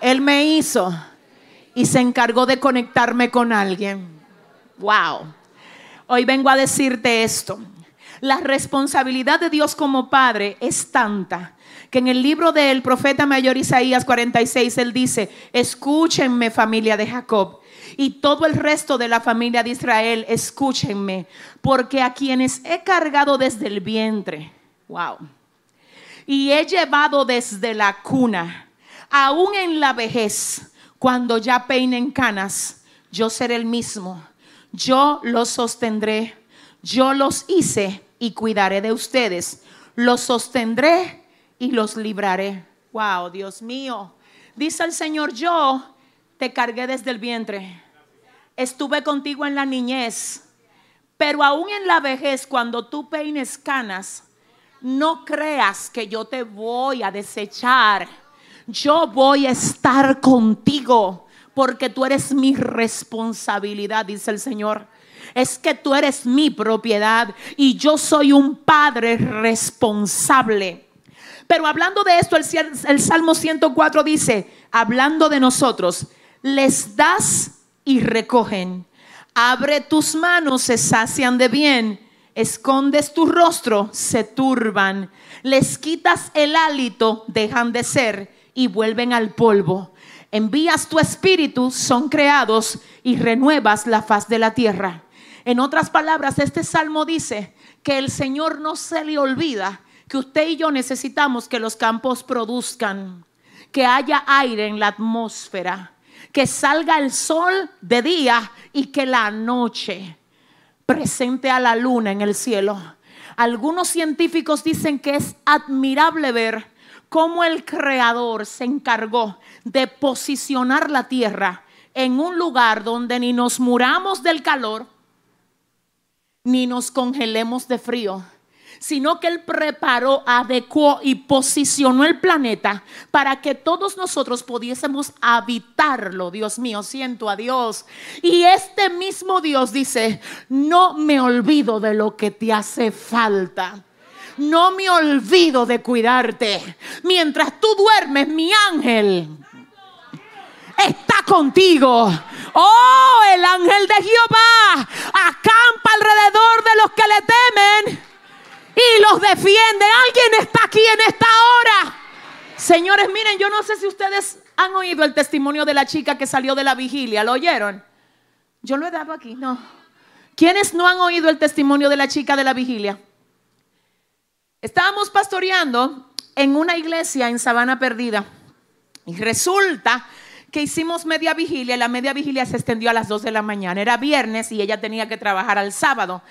Él me hizo y se encargó de conectarme con alguien. Wow. Hoy vengo a decirte esto. La responsabilidad de Dios como Padre es tanta que en el libro del profeta mayor Isaías 46 él dice, escúchenme familia de Jacob y todo el resto de la familia de Israel, escúchenme, porque a quienes he cargado desde el vientre, wow, y he llevado desde la cuna, aún en la vejez, cuando ya peinen canas, yo seré el mismo, yo los sostendré, yo los hice y cuidaré de ustedes, los sostendré y los libraré. Wow, Dios mío. Dice el Señor, yo te cargué desde el vientre. Estuve contigo en la niñez. Pero aún en la vejez, cuando tú peines canas, no creas que yo te voy a desechar. Yo voy a estar contigo porque tú eres mi responsabilidad, dice el Señor. Es que tú eres mi propiedad y yo soy un padre responsable. Pero hablando de esto, el, el Salmo 104 dice, hablando de nosotros, les das y recogen. Abre tus manos, se sacian de bien. Escondes tu rostro, se turban. Les quitas el hálito, dejan de ser y vuelven al polvo. Envías tu espíritu, son creados y renuevas la faz de la tierra. En otras palabras, este salmo dice que el Señor no se le olvida que usted y yo necesitamos que los campos produzcan, que haya aire en la atmósfera, que salga el sol de día y que la noche presente a la luna en el cielo. Algunos científicos dicen que es admirable ver cómo el creador se encargó de posicionar la tierra en un lugar donde ni nos muramos del calor, ni nos congelemos de frío sino que Él preparó, adecuó y posicionó el planeta para que todos nosotros pudiésemos habitarlo. Dios mío, siento a Dios. Y este mismo Dios dice, no me olvido de lo que te hace falta. no me olvido de cuidarte. Mientras tú duermes, mi ángel está contigo. Oh, el ángel de Jehová acampa alrededor de los que le temen y los defiende. Alguien está aquí en esta hora. Señores, miren, yo no sé si ustedes han oído el testimonio de la chica que salió de la vigilia. ¿Lo oyeron? Yo lo he dado aquí, no. ¿Quiénes no han oído el testimonio de la chica de la vigilia? Estábamos pastoreando en una iglesia en Sabana Perdida y resulta que hicimos media vigilia y la media vigilia se extendió a las 2 de la mañana. Era viernes y ella tenía que trabajar al sábado.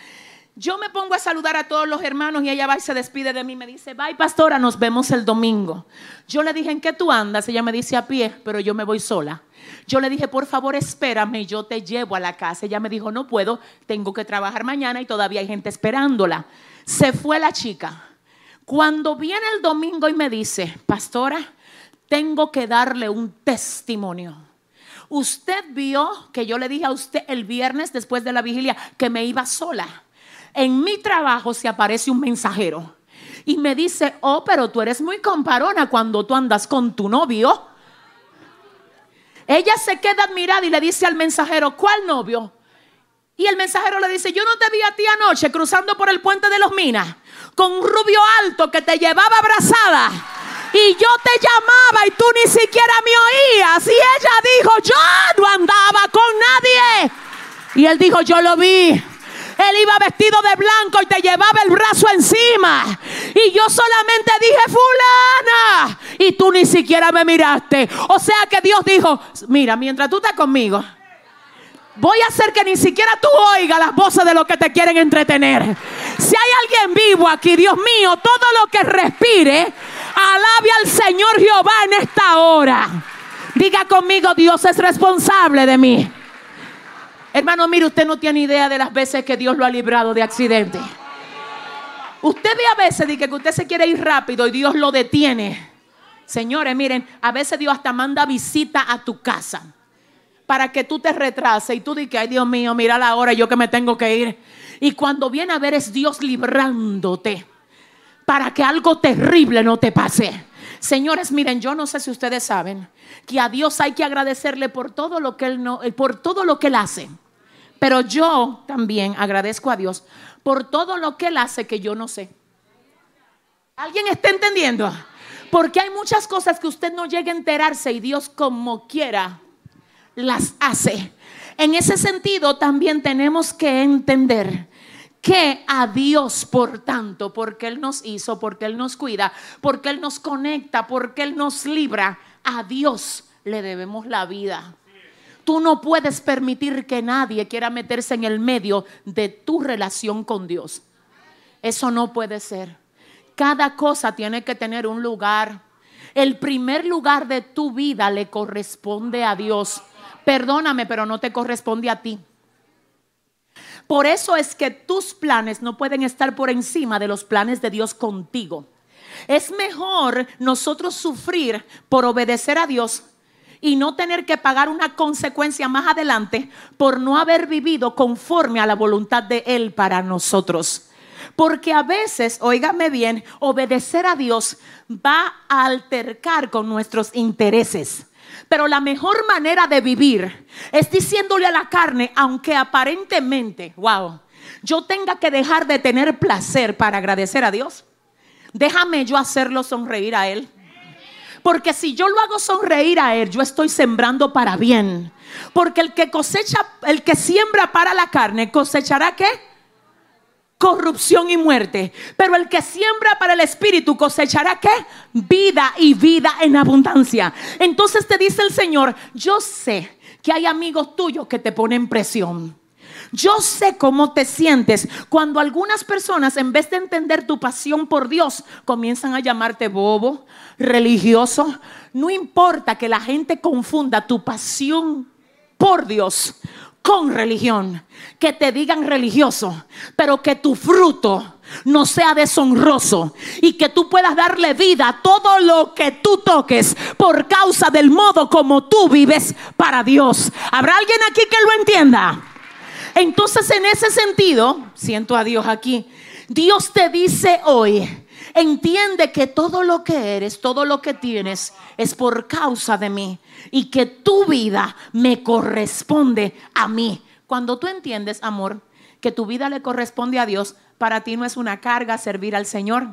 Yo me pongo a saludar a todos los hermanos y ella va y se despide de mí. Me dice, bye pastora, nos vemos el domingo. Yo le dije, ¿en qué tú andas? Ella me dice, a pie, pero yo me voy sola. Yo le dije, por favor, espérame, yo te llevo a la casa. Ella me dijo, no puedo, tengo que trabajar mañana y todavía hay gente esperándola. Se fue la chica. Cuando viene el domingo y me dice, pastora, tengo que darle un testimonio. Usted vio que yo le dije a usted el viernes después de la vigilia que me iba sola. En mi trabajo se aparece un mensajero y me dice, oh, pero tú eres muy comparona cuando tú andas con tu novio. Ella se queda admirada y le dice al mensajero, ¿cuál novio? Y el mensajero le dice, yo no te vi a ti anoche cruzando por el puente de los Minas con un rubio alto que te llevaba abrazada y yo te llamaba y tú ni siquiera me oías. Y ella dijo, yo no andaba con nadie. Y él dijo, yo lo vi. Él iba vestido de blanco y te llevaba el brazo encima. Y yo solamente dije, fulana. Y tú ni siquiera me miraste. O sea que Dios dijo, mira, mientras tú estás conmigo, voy a hacer que ni siquiera tú oigas las voces de los que te quieren entretener. Si hay alguien vivo aquí, Dios mío, todo lo que respire, Alabe al Señor Jehová en esta hora. Diga conmigo, Dios es responsable de mí. Hermano, mire, usted no tiene idea de las veces que Dios lo ha librado de accidentes. Usted ve a veces que usted se quiere ir rápido y Dios lo detiene. Señores, miren, a veces Dios hasta manda visita a tu casa para que tú te retrases y tú digas, ay Dios mío, mira la hora, yo que me tengo que ir. Y cuando viene a ver es Dios librándote para que algo terrible no te pase. Señores, miren, yo no sé si ustedes saben que a Dios hay que agradecerle por todo lo que él no, eh, por todo lo que él hace. Pero yo también agradezco a Dios por todo lo que él hace que yo no sé. ¿Alguien está entendiendo? Porque hay muchas cosas que usted no llega a enterarse y Dios como quiera las hace. En ese sentido también tenemos que entender que a Dios, por tanto, porque Él nos hizo, porque Él nos cuida, porque Él nos conecta, porque Él nos libra, a Dios le debemos la vida. Tú no puedes permitir que nadie quiera meterse en el medio de tu relación con Dios. Eso no puede ser. Cada cosa tiene que tener un lugar. El primer lugar de tu vida le corresponde a Dios. Perdóname, pero no te corresponde a ti. Por eso es que tus planes no pueden estar por encima de los planes de Dios contigo. Es mejor nosotros sufrir por obedecer a Dios y no tener que pagar una consecuencia más adelante por no haber vivido conforme a la voluntad de Él para nosotros. Porque a veces, óigame bien, obedecer a Dios va a altercar con nuestros intereses. Pero la mejor manera de vivir es diciéndole a la carne, aunque aparentemente, wow, yo tenga que dejar de tener placer para agradecer a Dios, déjame yo hacerlo sonreír a Él. Porque si yo lo hago sonreír a Él, yo estoy sembrando para bien. Porque el que cosecha, el que siembra para la carne, cosechará qué? Corrupción y muerte. Pero el que siembra para el espíritu cosechará qué? Vida y vida en abundancia. Entonces te dice el Señor, yo sé que hay amigos tuyos que te ponen presión. Yo sé cómo te sientes cuando algunas personas, en vez de entender tu pasión por Dios, comienzan a llamarte bobo, religioso. No importa que la gente confunda tu pasión por Dios con religión, que te digan religioso, pero que tu fruto no sea deshonroso y que tú puedas darle vida a todo lo que tú toques por causa del modo como tú vives para Dios. ¿Habrá alguien aquí que lo entienda? Entonces, en ese sentido, siento a Dios aquí. Dios te dice hoy, entiende que todo lo que eres, todo lo que tienes es por causa de mí y que tu vida me corresponde a mí. Cuando tú entiendes, amor, que tu vida le corresponde a Dios, para ti no es una carga servir al Señor.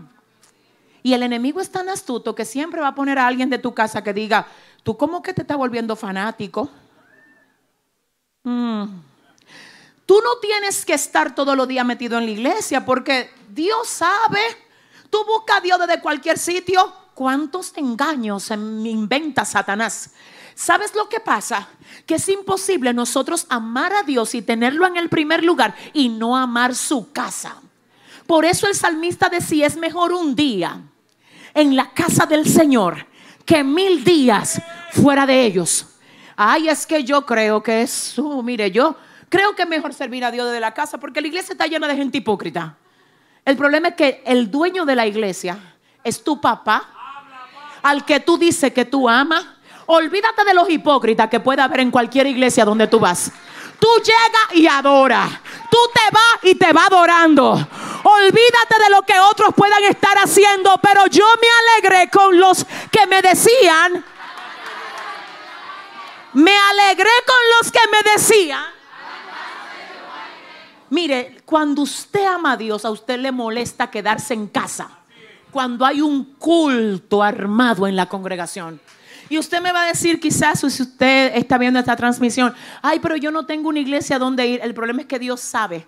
Y el enemigo es tan astuto que siempre va a poner a alguien de tu casa que diga, tú cómo que te estás volviendo fanático. Mm. Tú no tienes que estar todos los días metido en la iglesia porque Dios sabe. Tú buscas a Dios desde cualquier sitio. ¿Cuántos engaños inventa Satanás? ¿Sabes lo que pasa? Que es imposible nosotros amar a Dios y tenerlo en el primer lugar y no amar su casa. Por eso el salmista decía, es mejor un día en la casa del Señor que mil días fuera de ellos. Ay, es que yo creo que es, mire, yo creo que es mejor servir a Dios desde la casa porque la iglesia está llena de gente hipócrita. El problema es que el dueño de la iglesia es tu papá, al que tú dices que tú amas. Olvídate de los hipócritas que puede haber en cualquier iglesia donde tú vas. Tú llegas y adoras. Tú te vas y te va adorando. Olvídate de lo que otros puedan estar haciendo. Pero yo me alegré con los que me decían. Me alegré con los que me decían. Mire, cuando usted ama a Dios, a usted le molesta quedarse en casa. Cuando hay un culto armado en la congregación. Y usted me va a decir, quizás si usted está viendo esta transmisión, ay, pero yo no tengo una iglesia donde ir. El problema es que Dios sabe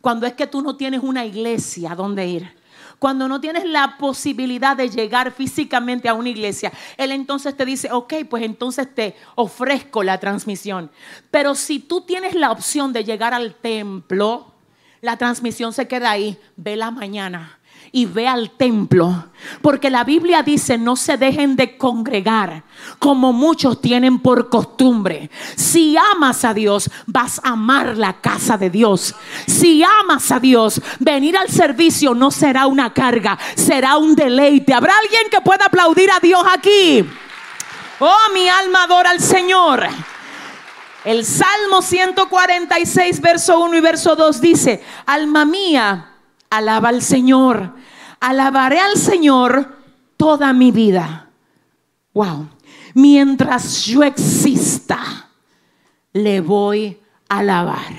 cuando es que tú no tienes una iglesia donde ir. Cuando no tienes la posibilidad de llegar físicamente a una iglesia, Él entonces te dice, ok, pues entonces te ofrezco la transmisión. Pero si tú tienes la opción de llegar al templo, la transmisión se queda ahí, ve la mañana y ve al templo. Porque la Biblia dice, no se dejen de congregar como muchos tienen por costumbre. Si amas a Dios, vas a amar la casa de Dios. Si amas a Dios, venir al servicio no será una carga, será un deleite. ¿Habrá alguien que pueda aplaudir a Dios aquí? Oh, mi alma adora al Señor. El Salmo 146, verso 1 y verso 2 dice, alma mía, alaba al Señor alabaré al Señor toda mi vida. Wow. Mientras yo exista, le voy a alabar.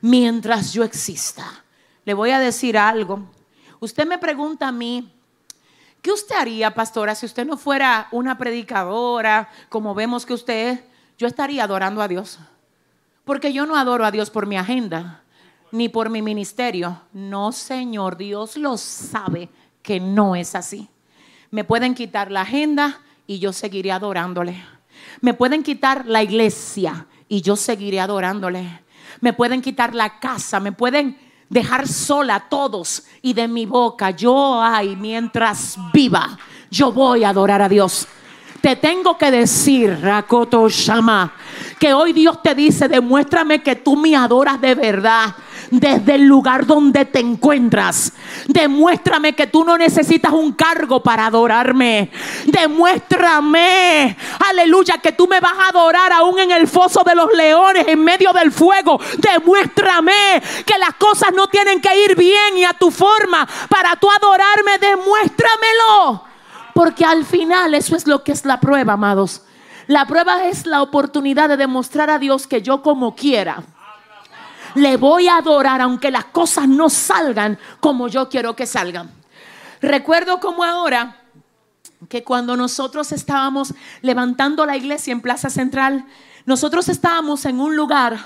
Mientras yo exista. Le voy a decir algo. Usted me pregunta a mí, ¿qué usted haría, pastora, si usted no fuera una predicadora, como vemos que usted es? Yo estaría adorando a Dios. Porque yo no adoro a Dios por mi agenda ni por mi ministerio. No, Señor, Dios lo sabe que no es así. Me pueden quitar la agenda y yo seguiré adorándole. Me pueden quitar la iglesia y yo seguiré adorándole. Me pueden quitar la casa, me pueden dejar sola a todos y de mi boca yo hay mientras viva, yo voy a adorar a Dios. Te tengo que decir, Rakoto Shama, que hoy Dios te dice, demuéstrame que tú me adoras de verdad desde el lugar donde te encuentras. Demuéstrame que tú no necesitas un cargo para adorarme. Demuéstrame, aleluya, que tú me vas a adorar aún en el foso de los leones, en medio del fuego. Demuéstrame que las cosas no tienen que ir bien y a tu forma para tú adorarme. Demuéstramelo. Porque al final eso es lo que es la prueba, amados. La prueba es la oportunidad de demostrar a Dios que yo como quiera le voy a adorar aunque las cosas no salgan como yo quiero que salgan. Recuerdo como ahora que cuando nosotros estábamos levantando la iglesia en Plaza Central, nosotros estábamos en un lugar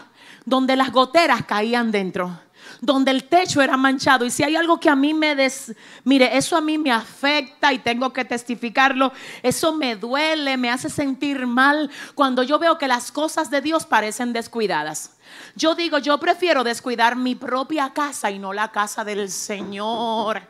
donde las goteras caían dentro donde el techo era manchado. Y si hay algo que a mí me des, mire, eso a mí me afecta y tengo que testificarlo, eso me duele, me hace sentir mal cuando yo veo que las cosas de Dios parecen descuidadas. Yo digo, yo prefiero descuidar mi propia casa y no la casa del Señor.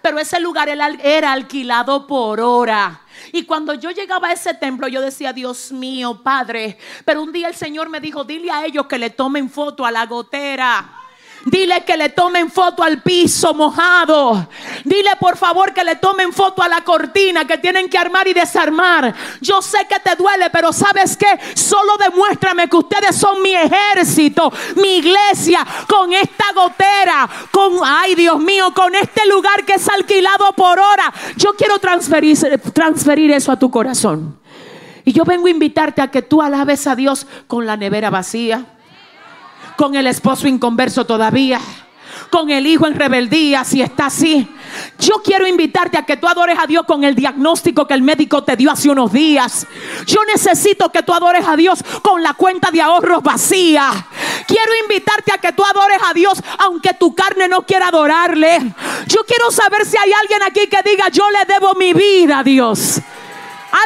Pero ese lugar era alquilado por hora. Y cuando yo llegaba a ese templo, yo decía, Dios mío, Padre. Pero un día el Señor me dijo, dile a ellos que le tomen foto a la gotera. Dile que le tomen foto al piso mojado. Dile por favor que le tomen foto a la cortina que tienen que armar y desarmar. Yo sé que te duele, pero sabes que solo demuéstrame que ustedes son mi ejército, mi iglesia, con esta gotera, con, ay Dios mío, con este lugar que es alquilado por hora. Yo quiero transferir, transferir eso a tu corazón. Y yo vengo a invitarte a que tú alabes a Dios con la nevera vacía con el esposo inconverso todavía, con el hijo en rebeldía, si está así. Yo quiero invitarte a que tú adores a Dios con el diagnóstico que el médico te dio hace unos días. Yo necesito que tú adores a Dios con la cuenta de ahorros vacía. Quiero invitarte a que tú adores a Dios aunque tu carne no quiera adorarle. Yo quiero saber si hay alguien aquí que diga, yo le debo mi vida a Dios.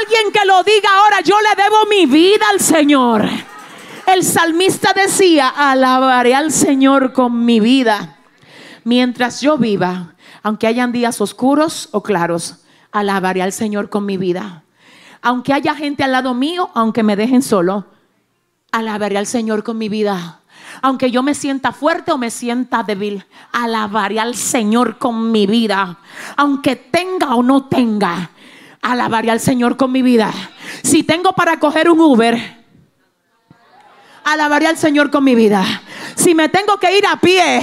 Alguien que lo diga ahora, yo le debo mi vida al Señor. El salmista decía, alabaré al Señor con mi vida. Mientras yo viva, aunque hayan días oscuros o claros, alabaré al Señor con mi vida. Aunque haya gente al lado mío, aunque me dejen solo, alabaré al Señor con mi vida. Aunque yo me sienta fuerte o me sienta débil, alabaré al Señor con mi vida. Aunque tenga o no tenga, alabaré al Señor con mi vida. Si tengo para coger un Uber, alabaré al Señor con mi vida. Si me tengo que ir a pie,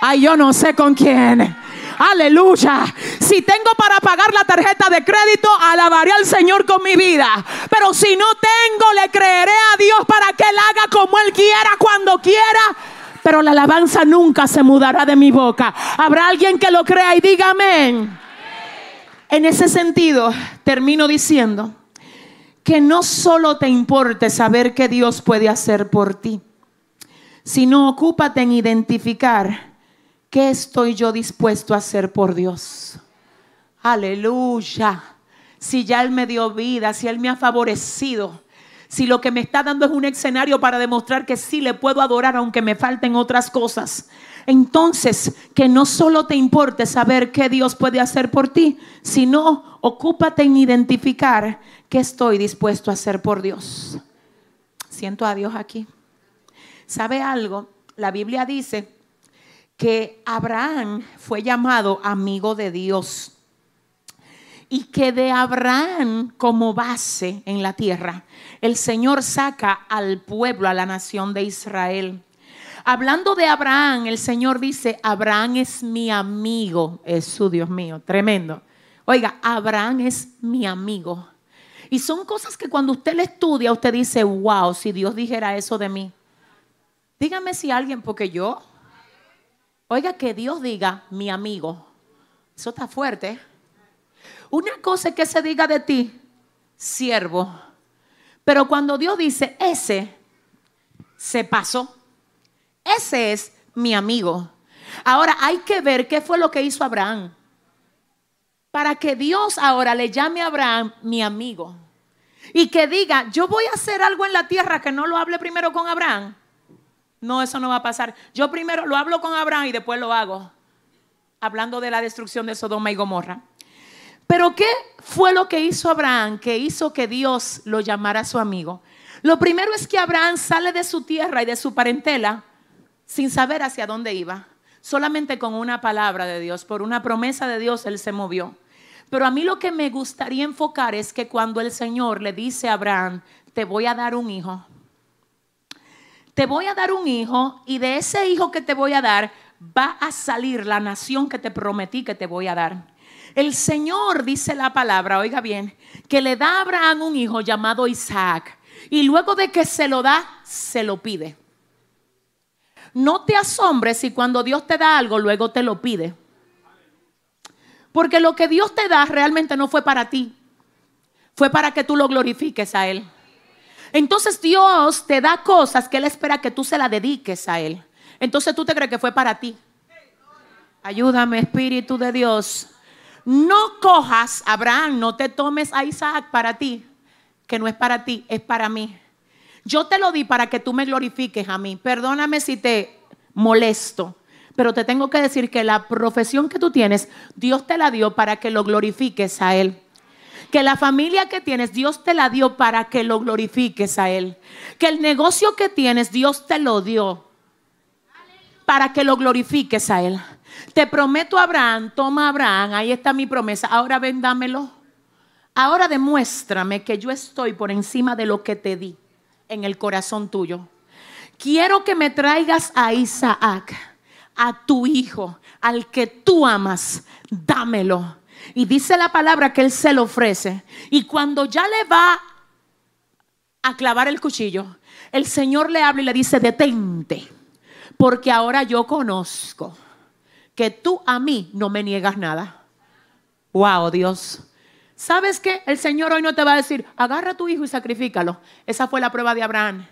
ay, yo no sé con quién. Aleluya. Si tengo para pagar la tarjeta de crédito, alabaré al Señor con mi vida. Pero si no tengo, le creeré a Dios para que Él haga como Él quiera, cuando quiera. Pero la alabanza nunca se mudará de mi boca. Habrá alguien que lo crea y diga amén. En ese sentido, termino diciendo que no solo te importe saber qué Dios puede hacer por ti, sino ocúpate en identificar qué estoy yo dispuesto a hacer por Dios. Aleluya. Si ya Él me dio vida, si Él me ha favorecido, si lo que me está dando es un escenario para demostrar que sí le puedo adorar aunque me falten otras cosas. Entonces, que no solo te importe saber qué Dios puede hacer por ti, sino ocúpate en identificar qué estoy dispuesto a hacer por Dios. Siento a Dios aquí. ¿Sabe algo? La Biblia dice que Abraham fue llamado amigo de Dios y que de Abraham como base en la tierra, el Señor saca al pueblo, a la nación de Israel. Hablando de Abraham, el Señor dice, Abraham es mi amigo. Es su Dios mío, tremendo. Oiga, Abraham es mi amigo. Y son cosas que cuando usted le estudia, usted dice, wow, si Dios dijera eso de mí. Dígame si alguien, porque yo, oiga, que Dios diga mi amigo. Eso está fuerte. Una cosa es que se diga de ti, siervo. Pero cuando Dios dice, ese se pasó. Ese es mi amigo. Ahora hay que ver qué fue lo que hizo Abraham. Para que Dios ahora le llame a Abraham mi amigo. Y que diga, yo voy a hacer algo en la tierra que no lo hable primero con Abraham. No, eso no va a pasar. Yo primero lo hablo con Abraham y después lo hago. Hablando de la destrucción de Sodoma y Gomorra. Pero ¿qué fue lo que hizo Abraham que hizo que Dios lo llamara su amigo? Lo primero es que Abraham sale de su tierra y de su parentela sin saber hacia dónde iba. Solamente con una palabra de Dios, por una promesa de Dios, él se movió. Pero a mí lo que me gustaría enfocar es que cuando el Señor le dice a Abraham, te voy a dar un hijo, te voy a dar un hijo y de ese hijo que te voy a dar va a salir la nación que te prometí que te voy a dar. El Señor dice la palabra, oiga bien, que le da a Abraham un hijo llamado Isaac y luego de que se lo da, se lo pide. No te asombres si cuando Dios te da algo, luego te lo pide. Porque lo que Dios te da realmente no fue para ti, fue para que tú lo glorifiques a Él. Entonces Dios te da cosas que Él espera que tú se las dediques a Él. Entonces tú te crees que fue para ti. Ayúdame, Espíritu de Dios. No cojas, Abraham, no te tomes a Isaac para ti, que no es para ti, es para mí. Yo te lo di para que tú me glorifiques a mí. Perdóname si te molesto, pero te tengo que decir que la profesión que tú tienes, Dios te la dio para que lo glorifiques a Él. Que la familia que tienes, Dios te la dio para que lo glorifiques a Él. Que el negocio que tienes, Dios te lo dio para que lo glorifiques a Él. Te prometo, Abraham, toma Abraham, ahí está mi promesa. Ahora ven, dámelo. Ahora demuéstrame que yo estoy por encima de lo que te di en el corazón tuyo. Quiero que me traigas a Isaac, a tu hijo, al que tú amas. Dámelo. Y dice la palabra que él se lo ofrece. Y cuando ya le va a clavar el cuchillo, el Señor le habla y le dice, detente, porque ahora yo conozco que tú a mí no me niegas nada. Wow, Dios. ¿Sabes qué? El Señor hoy no te va a decir, agarra a tu hijo y sacrifícalo. Esa fue la prueba de Abraham.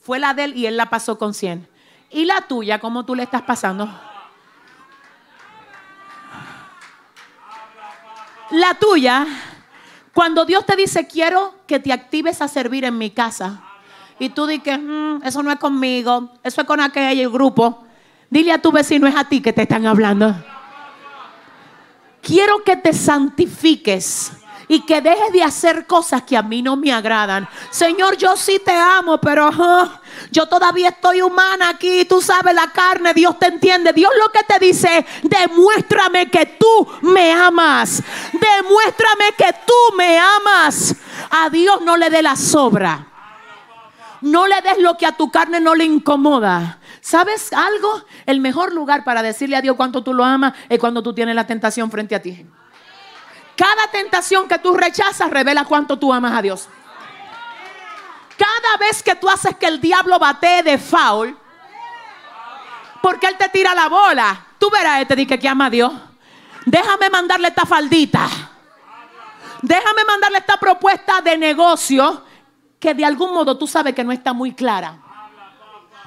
Fue la de él y él la pasó con 100. ¿Y la tuya, cómo tú le estás pasando? La tuya, cuando Dios te dice, quiero que te actives a servir en mi casa. Y tú dices, mm, eso no es conmigo, eso es con aquel grupo. Dile a tu vecino, es a ti que te están hablando. Quiero que te santifiques y que dejes de hacer cosas que a mí no me agradan. Señor, yo sí te amo, pero yo todavía estoy humana aquí. Tú sabes la carne, Dios te entiende. Dios lo que te dice, demuéstrame que tú me amas. Demuéstrame que tú me amas. A Dios no le dé la sobra. No le des lo que a tu carne no le incomoda. ¿Sabes algo? El mejor lugar para decirle a Dios cuánto tú lo amas es cuando tú tienes la tentación frente a ti. Cada tentación que tú rechazas revela cuánto tú amas a Dios. Cada vez que tú haces que el diablo bate de foul, porque él te tira la bola, tú verás, te dice que ama a Dios. Déjame mandarle esta faldita. Déjame mandarle esta propuesta de negocio que de algún modo tú sabes que no está muy clara.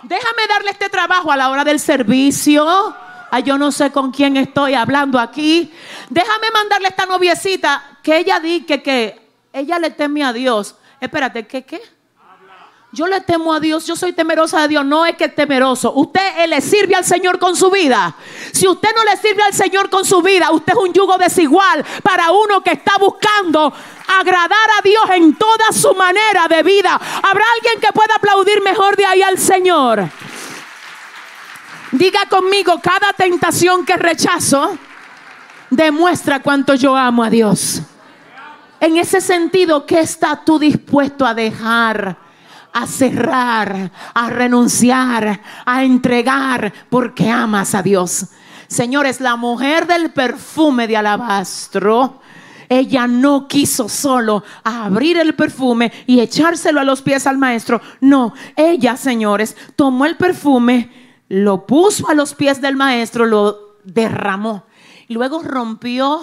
Déjame darle este trabajo a la hora del servicio. Ay, yo no sé con quién estoy hablando aquí. Déjame mandarle esta noviecita que ella dice que, ella le teme a Dios. Espérate, ¿qué qué? Yo le temo a Dios, yo soy temerosa de Dios, no es que es temeroso. Usted le sirve al Señor con su vida. Si usted no le sirve al Señor con su vida, usted es un yugo desigual para uno que está buscando agradar a Dios en toda su manera de vida. ¿Habrá alguien que pueda aplaudir mejor de ahí al Señor? Diga conmigo, cada tentación que rechazo demuestra cuánto yo amo a Dios. En ese sentido, ¿qué estás tú dispuesto a dejar? A cerrar, a renunciar, a entregar, porque amas a Dios. Señores, la mujer del perfume de alabastro, ella no quiso solo abrir el perfume y echárselo a los pies al maestro. No, ella, señores, tomó el perfume lo puso a los pies del maestro, lo derramó. Luego rompió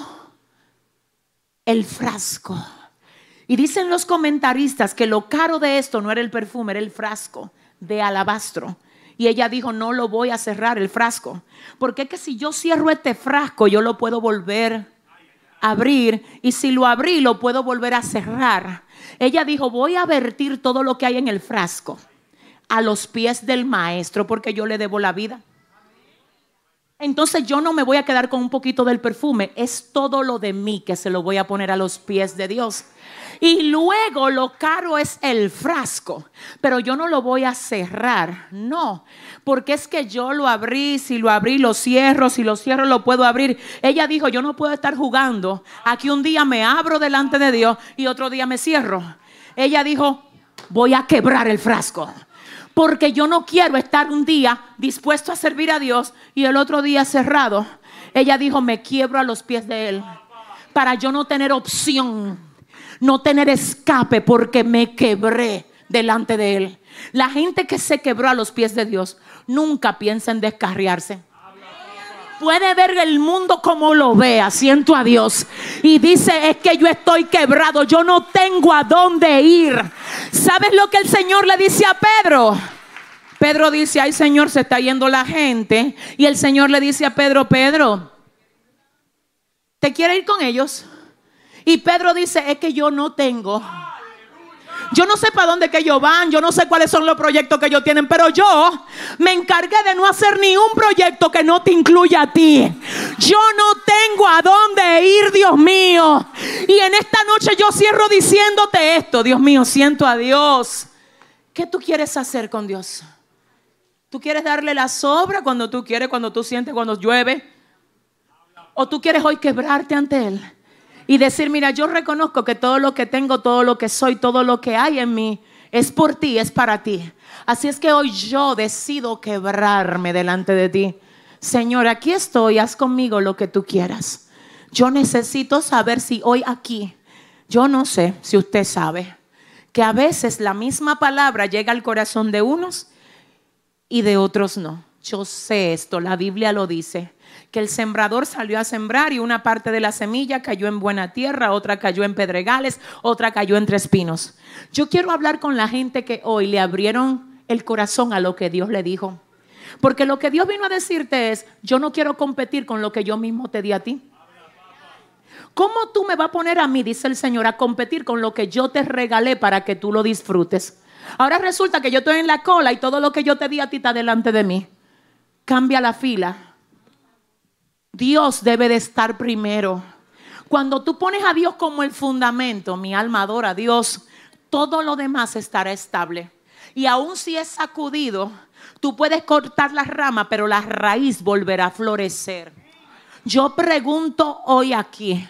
el frasco. Y dicen los comentaristas que lo caro de esto no era el perfume, era el frasco de alabastro. Y ella dijo, no lo voy a cerrar el frasco. Porque es que si yo cierro este frasco, yo lo puedo volver a abrir. Y si lo abrí, lo puedo volver a cerrar. Ella dijo, voy a vertir todo lo que hay en el frasco a los pies del maestro porque yo le debo la vida. Entonces yo no me voy a quedar con un poquito del perfume, es todo lo de mí que se lo voy a poner a los pies de Dios. Y luego lo caro es el frasco, pero yo no lo voy a cerrar, no, porque es que yo lo abrí, si lo abrí lo cierro, si lo cierro lo puedo abrir. Ella dijo, yo no puedo estar jugando, aquí un día me abro delante de Dios y otro día me cierro. Ella dijo, voy a quebrar el frasco porque yo no quiero estar un día dispuesto a servir a Dios y el otro día cerrado. Ella dijo, me quiebro a los pies de Él para yo no tener opción, no tener escape porque me quebré delante de Él. La gente que se quebró a los pies de Dios nunca piensa en descarriarse puede ver el mundo como lo vea, siento a Dios. Y dice, es que yo estoy quebrado, yo no tengo a dónde ir. ¿Sabes lo que el Señor le dice a Pedro? Pedro dice, ay Señor, se está yendo la gente. Y el Señor le dice a Pedro, Pedro, ¿te quiere ir con ellos? Y Pedro dice, es que yo no tengo. Yo no sé para dónde que ellos van, yo no sé cuáles son los proyectos que ellos tienen, pero yo me encargué de no hacer ni un proyecto que no te incluya a ti. Yo no tengo a dónde ir, Dios mío. Y en esta noche yo cierro diciéndote esto, Dios mío, siento a Dios. ¿Qué tú quieres hacer con Dios? ¿Tú quieres darle la sobra cuando tú quieres, cuando tú sientes, cuando llueve? ¿O tú quieres hoy quebrarte ante Él? Y decir, mira, yo reconozco que todo lo que tengo, todo lo que soy, todo lo que hay en mí, es por ti, es para ti. Así es que hoy yo decido quebrarme delante de ti. Señor, aquí estoy, haz conmigo lo que tú quieras. Yo necesito saber si hoy aquí, yo no sé si usted sabe, que a veces la misma palabra llega al corazón de unos y de otros no. Yo sé esto, la Biblia lo dice, que el sembrador salió a sembrar y una parte de la semilla cayó en buena tierra, otra cayó en pedregales, otra cayó entre espinos. Yo quiero hablar con la gente que hoy le abrieron el corazón a lo que Dios le dijo. Porque lo que Dios vino a decirte es, yo no quiero competir con lo que yo mismo te di a ti. ¿Cómo tú me vas a poner a mí, dice el Señor, a competir con lo que yo te regalé para que tú lo disfrutes? Ahora resulta que yo estoy en la cola y todo lo que yo te di a ti está delante de mí. Cambia la fila. Dios debe de estar primero. Cuando tú pones a Dios como el fundamento, mi alma adora a Dios, todo lo demás estará estable. Y aun si es sacudido, tú puedes cortar la rama, pero la raíz volverá a florecer. Yo pregunto hoy aquí,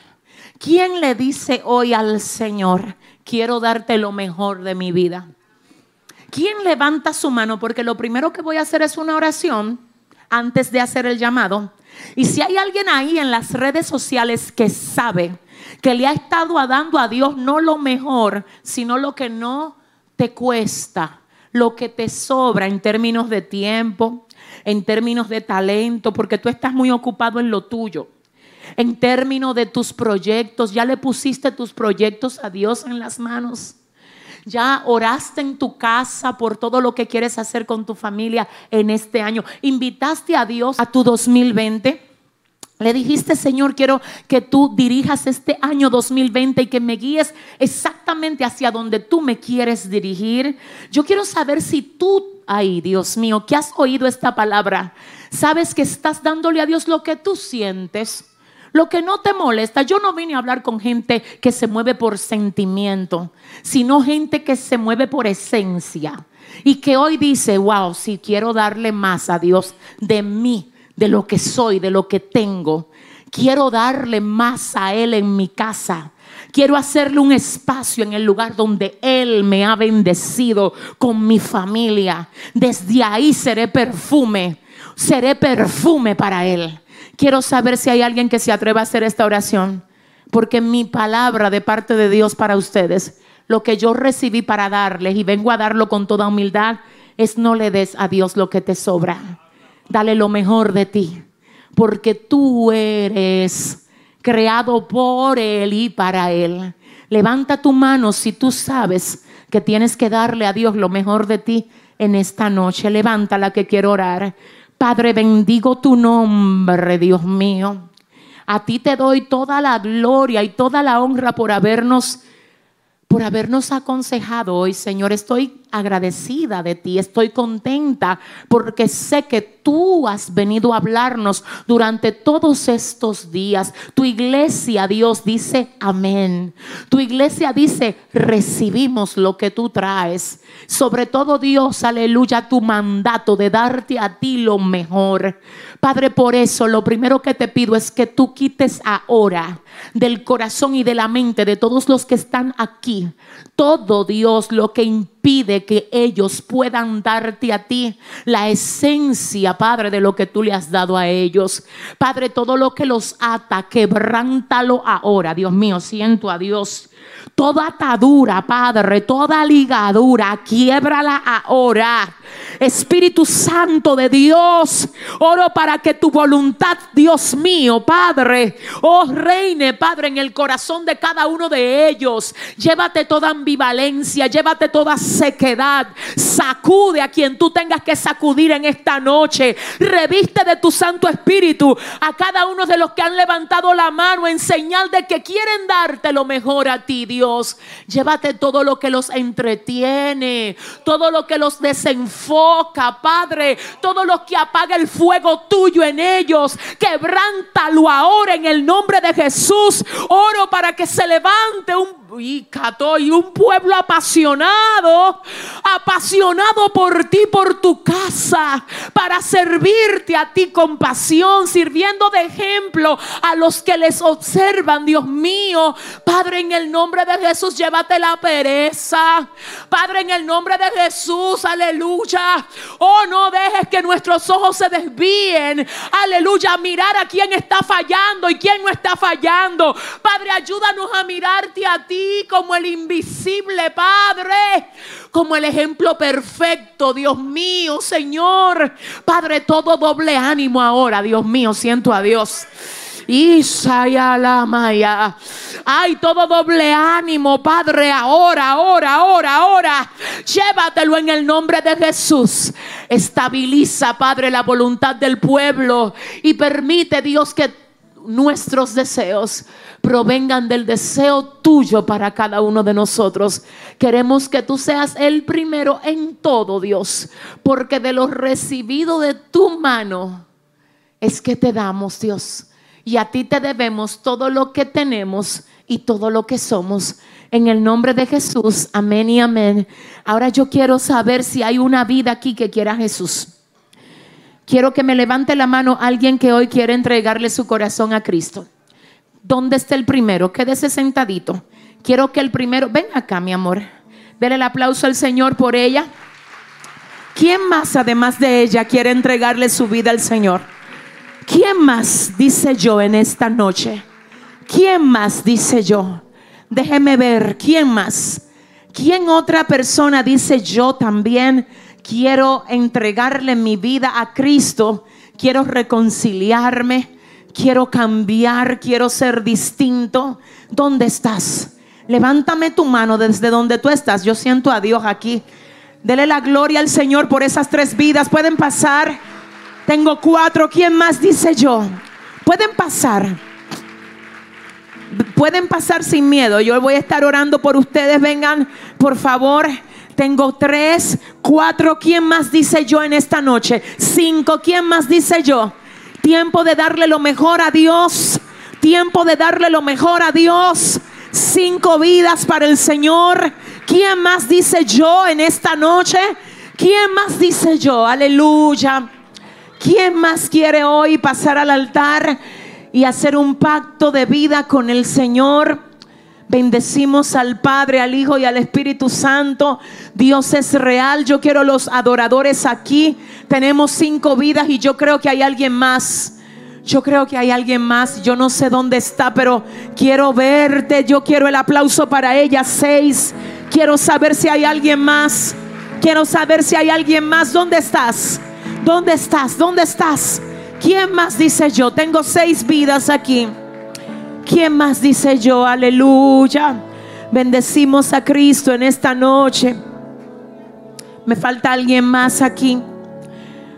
¿quién le dice hoy al Señor, quiero darte lo mejor de mi vida? ¿Quién levanta su mano? Porque lo primero que voy a hacer es una oración antes de hacer el llamado. Y si hay alguien ahí en las redes sociales que sabe que le ha estado dando a Dios no lo mejor, sino lo que no te cuesta, lo que te sobra en términos de tiempo, en términos de talento, porque tú estás muy ocupado en lo tuyo. En términos de tus proyectos, ya le pusiste tus proyectos a Dios en las manos. Ya oraste en tu casa por todo lo que quieres hacer con tu familia en este año. Invitaste a Dios a tu 2020. Le dijiste, Señor, quiero que tú dirijas este año 2020 y que me guíes exactamente hacia donde tú me quieres dirigir. Yo quiero saber si tú, ay Dios mío, que has oído esta palabra, sabes que estás dándole a Dios lo que tú sientes. Lo que no te molesta, yo no vine a hablar con gente que se mueve por sentimiento, sino gente que se mueve por esencia y que hoy dice, wow, si quiero darle más a Dios de mí, de lo que soy, de lo que tengo, quiero darle más a Él en mi casa. Quiero hacerle un espacio en el lugar donde Él me ha bendecido con mi familia. Desde ahí seré perfume, seré perfume para Él. Quiero saber si hay alguien que se atreva a hacer esta oración, porque mi palabra de parte de Dios para ustedes, lo que yo recibí para darles y vengo a darlo con toda humildad, es no le des a Dios lo que te sobra. Dale lo mejor de ti, porque tú eres creado por Él y para Él. Levanta tu mano si tú sabes que tienes que darle a Dios lo mejor de ti en esta noche. Levántala que quiero orar. Padre, bendigo tu nombre, Dios mío. A ti te doy toda la gloria y toda la honra por habernos por habernos aconsejado hoy, Señor. Estoy agradecida de ti, estoy contenta porque sé que tú has venido a hablarnos durante todos estos días. Tu iglesia, Dios, dice amén. Tu iglesia dice, recibimos lo que tú traes. Sobre todo, Dios, aleluya, tu mandato de darte a ti lo mejor. Padre, por eso lo primero que te pido es que tú quites ahora del corazón y de la mente de todos los que están aquí todo Dios lo que impide que ellos puedan darte a ti la esencia, Padre, de lo que tú le has dado a ellos. Padre, todo lo que los ata, quebrántalo ahora. Dios mío, siento a Dios Toda atadura, Padre, toda ligadura, quiebrala ahora. Espíritu Santo de Dios, oro para que tu voluntad, Dios mío, Padre, oh reine, Padre, en el corazón de cada uno de ellos. Llévate toda ambivalencia, llévate toda sequedad. Sacude a quien tú tengas que sacudir en esta noche. Reviste de tu Santo Espíritu a cada uno de los que han levantado la mano en señal de que quieren darte lo mejor a ti, Dios. Llévate todo lo que los entretiene, todo lo que los desenfoca Padre. Todo lo que apaga el fuego tuyo en ellos, quebrántalo ahora en el nombre de Jesús. Oro para que se levante un y un pueblo apasionado apasionado por ti, por tu casa, para servirte a ti con pasión, sirviendo de ejemplo a los que les observan, Dios mío. Padre, en el nombre de Jesús, llévate la pereza. Padre, en el nombre de Jesús, aleluya. Oh, no dejes que nuestros ojos se desvíen. Aleluya, mirar a quién está fallando y quién no está fallando. Padre, ayúdanos a mirarte a ti como el invisible Padre, como el ejemplo perfecto, Dios mío, Señor. Padre, todo doble ánimo ahora, Dios mío, siento a Dios. Maya. Ay, todo doble ánimo, Padre, ahora, ahora, ahora, ahora. Llévatelo en el nombre de Jesús. Estabiliza, Padre, la voluntad del pueblo y permite, Dios, que nuestros deseos provengan del deseo tuyo para cada uno de nosotros. Queremos que tú seas el primero en todo, Dios, porque de lo recibido de tu mano es que te damos, Dios. Y a ti te debemos todo lo que tenemos y todo lo que somos. En el nombre de Jesús, amén y amén. Ahora yo quiero saber si hay una vida aquí que quiera Jesús. Quiero que me levante la mano alguien que hoy quiere entregarle su corazón a Cristo. ¿Dónde está el primero? Quédese sentadito. Quiero que el primero, ven acá, mi amor. Dele el aplauso al Señor por ella. ¿Quién más, además de ella, quiere entregarle su vida al Señor? ¿Quién más dice yo en esta noche? ¿Quién más dice yo? Déjeme ver, ¿quién más? ¿Quién otra persona dice yo también quiero entregarle mi vida a Cristo? Quiero reconciliarme quiero cambiar, quiero ser distinto. ¿Dónde estás? Levántame tu mano desde donde tú estás. Yo siento a Dios aquí. Dele la gloria al Señor por esas tres vidas. Pueden pasar. Tengo cuatro. ¿Quién más dice yo? Pueden pasar. Pueden pasar sin miedo. Yo voy a estar orando por ustedes. Vengan, por favor. Tengo tres, cuatro. ¿Quién más dice yo en esta noche? Cinco. ¿Quién más dice yo? Tiempo de darle lo mejor a Dios. Tiempo de darle lo mejor a Dios. Cinco vidas para el Señor. ¿Quién más dice yo en esta noche? ¿Quién más dice yo? Aleluya. ¿Quién más quiere hoy pasar al altar y hacer un pacto de vida con el Señor? Bendecimos al Padre, al Hijo y al Espíritu Santo. Dios es real. Yo quiero los adoradores aquí. Tenemos cinco vidas y yo creo que hay alguien más. Yo creo que hay alguien más. Yo no sé dónde está, pero quiero verte. Yo quiero el aplauso para ella. Seis. Quiero saber si hay alguien más. Quiero saber si hay alguien más. ¿Dónde estás? ¿Dónde estás? ¿Dónde estás? ¿Quién más dice yo? Tengo seis vidas aquí. ¿Quién más dice yo? Aleluya. Bendecimos a Cristo en esta noche. Me falta alguien más aquí.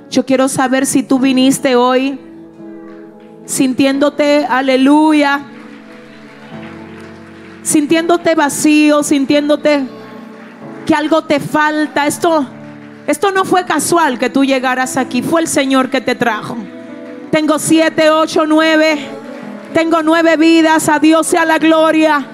Yo quiero saber si tú viniste hoy sintiéndote, aleluya, sintiéndote vacío, sintiéndote que algo te falta. Esto, esto no fue casual que tú llegaras aquí, fue el Señor que te trajo. Tengo siete, ocho, nueve tengo nueve vidas, a Dios sea la gloria.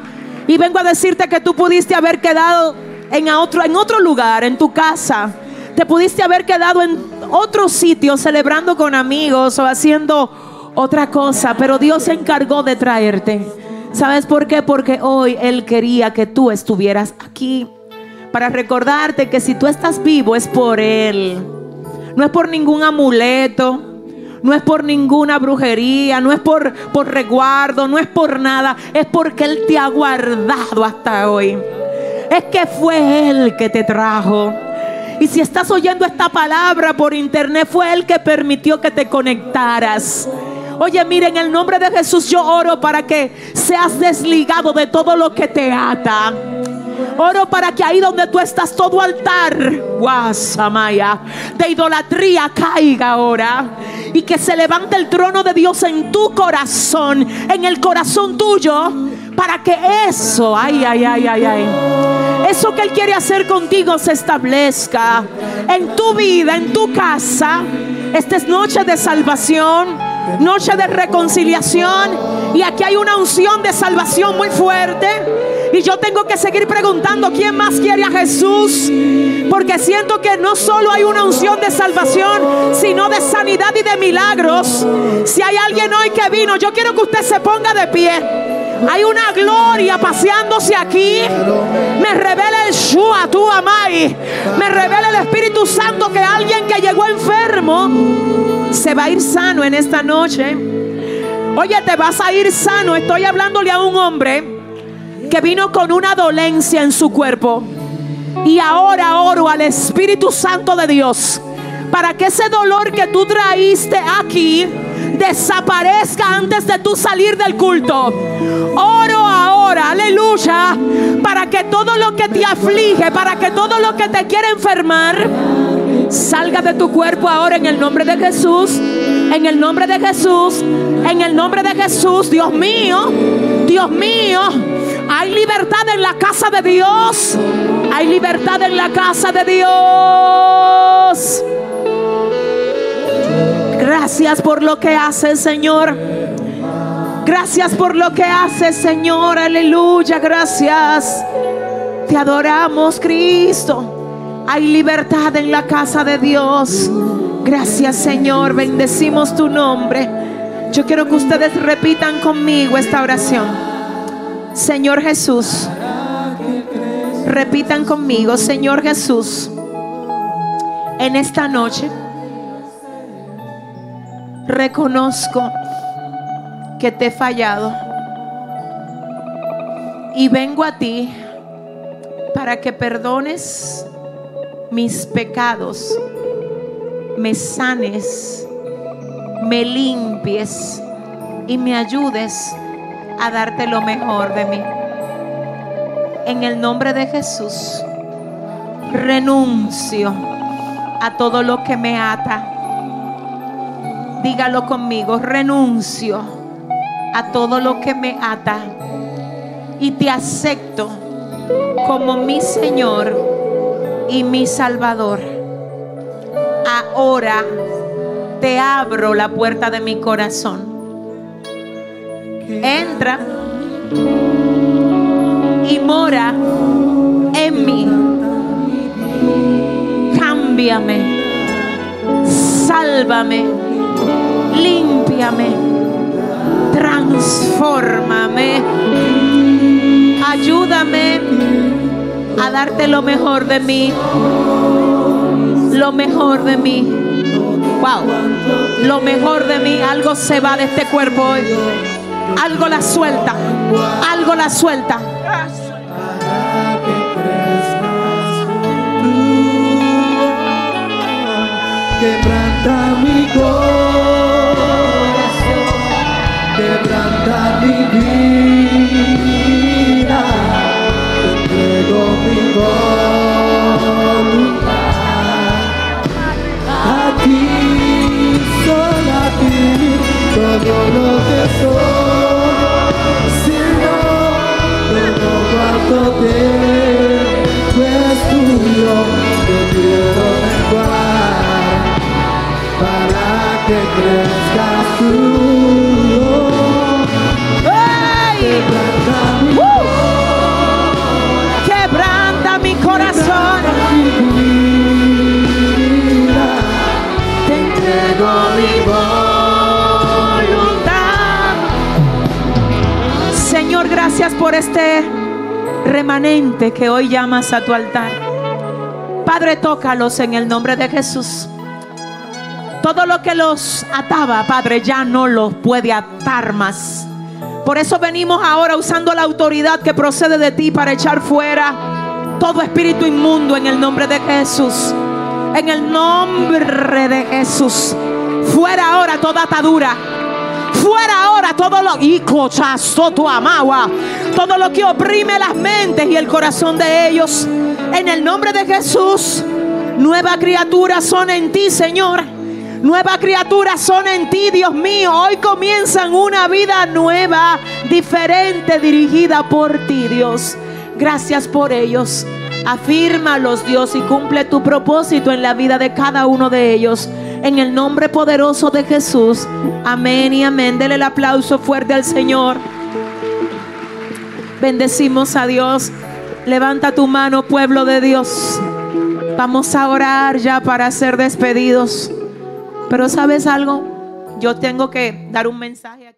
Y vengo a decirte que tú pudiste haber quedado en otro, en otro lugar, en tu casa. Te pudiste haber quedado en otro sitio celebrando con amigos o haciendo otra cosa, pero Dios se encargó de traerte. ¿Sabes por qué? Porque hoy Él quería que tú estuvieras aquí para recordarte que si tú estás vivo es por Él. No es por ningún amuleto, no es por ninguna brujería, no es por, por resguardo, no es por nada. Es porque Él te ha guardado hasta hoy. Es que fue Él que te trajo. Y si estás oyendo esta palabra por internet, fue Él que permitió que te conectaras. Oye, mire, en el nombre de Jesús yo oro para que seas desligado de todo lo que te ata. Oro para que ahí donde tú estás, todo altar, guasamaya, de idolatría caiga ahora. Y que se levante el trono de Dios en tu corazón, en el corazón tuyo, para que eso, ay, ay, ay, ay, ay, eso que Él quiere hacer contigo se establezca en tu vida, en tu casa. Esta es noche de salvación, noche de reconciliación. Y aquí hay una unción de salvación muy fuerte Y yo tengo que seguir preguntando quién más quiere a Jesús. Porque siento que no solo hay una unción de salvación, sino de sanidad y de milagros. Si hay alguien hoy que vino, yo quiero que usted se ponga de pie. Hay una gloria paseándose aquí. Me revela el Shua, tu amai. Me revela el Espíritu Santo que alguien que llegó enfermo se va a ir sano en esta noche. Oye, te vas a ir sano. Estoy hablándole a un hombre que vino con una dolencia en su cuerpo. Y ahora oro al Espíritu Santo de Dios para que ese dolor que tú traíste aquí desaparezca antes de tú salir del culto. Oro ahora, aleluya, para que todo lo que te aflige, para que todo lo que te quiere enfermar, salga de tu cuerpo ahora en el nombre de Jesús. En el nombre de Jesús, en el nombre de Jesús, Dios mío, Dios mío, hay libertad en la casa de Dios. Hay libertad en la casa de Dios. Gracias por lo que haces, Señor. Gracias por lo que haces, Señor. Aleluya, gracias. Te adoramos, Cristo. Hay libertad en la casa de Dios. Gracias, Señor. Bendecimos tu nombre. Yo quiero que ustedes repitan conmigo esta oración. Señor Jesús. Repitan conmigo, Señor Jesús. En esta noche reconozco que te he fallado y vengo a ti para que perdones mis pecados, me sanes, me limpies y me ayudes a darte lo mejor de mí. En el nombre de Jesús, renuncio a todo lo que me ata Dígalo conmigo, renuncio a todo lo que me ata y te acepto como mi Señor y mi Salvador. Ahora te abro la puerta de mi corazón. Entra y mora en mí. Cámbiame. Sálvame límpiame, transfórmame, ayúdame a darte lo mejor de mí, lo mejor de mí. Wow, lo mejor de mí, algo se va de este cuerpo hoy. Algo la suelta, algo la suelta. Quebranta mi quebranta mi vida, voluntad. A ti, solo a ti, todo lo que soy, Señor, todo cuanto tengo es tuyo, te quiero menguar para que crezcas tú. Gracias por este remanente que hoy llamas a tu altar. Padre, tócalos en el nombre de Jesús. Todo lo que los ataba, Padre, ya no los puede atar más. Por eso venimos ahora usando la autoridad que procede de ti para echar fuera todo espíritu inmundo en el nombre de Jesús. En el nombre de Jesús. Fuera ahora toda atadura Fuera ahora todo lo todo lo que oprime las mentes y el corazón de ellos. En el nombre de Jesús, nueva criatura son en ti, Señor. Nueva criatura son en ti, Dios mío. Hoy comienzan una vida nueva, diferente, dirigida por ti, Dios. Gracias por ellos. Afírmalos, Dios, y cumple tu propósito en la vida de cada uno de ellos. En el nombre poderoso de Jesús. Amén y amén. Dele el aplauso fuerte al Señor. Bendecimos a Dios. Levanta tu mano, pueblo de Dios. Vamos a orar ya para ser despedidos. Pero ¿sabes algo? Yo tengo que dar un mensaje aquí.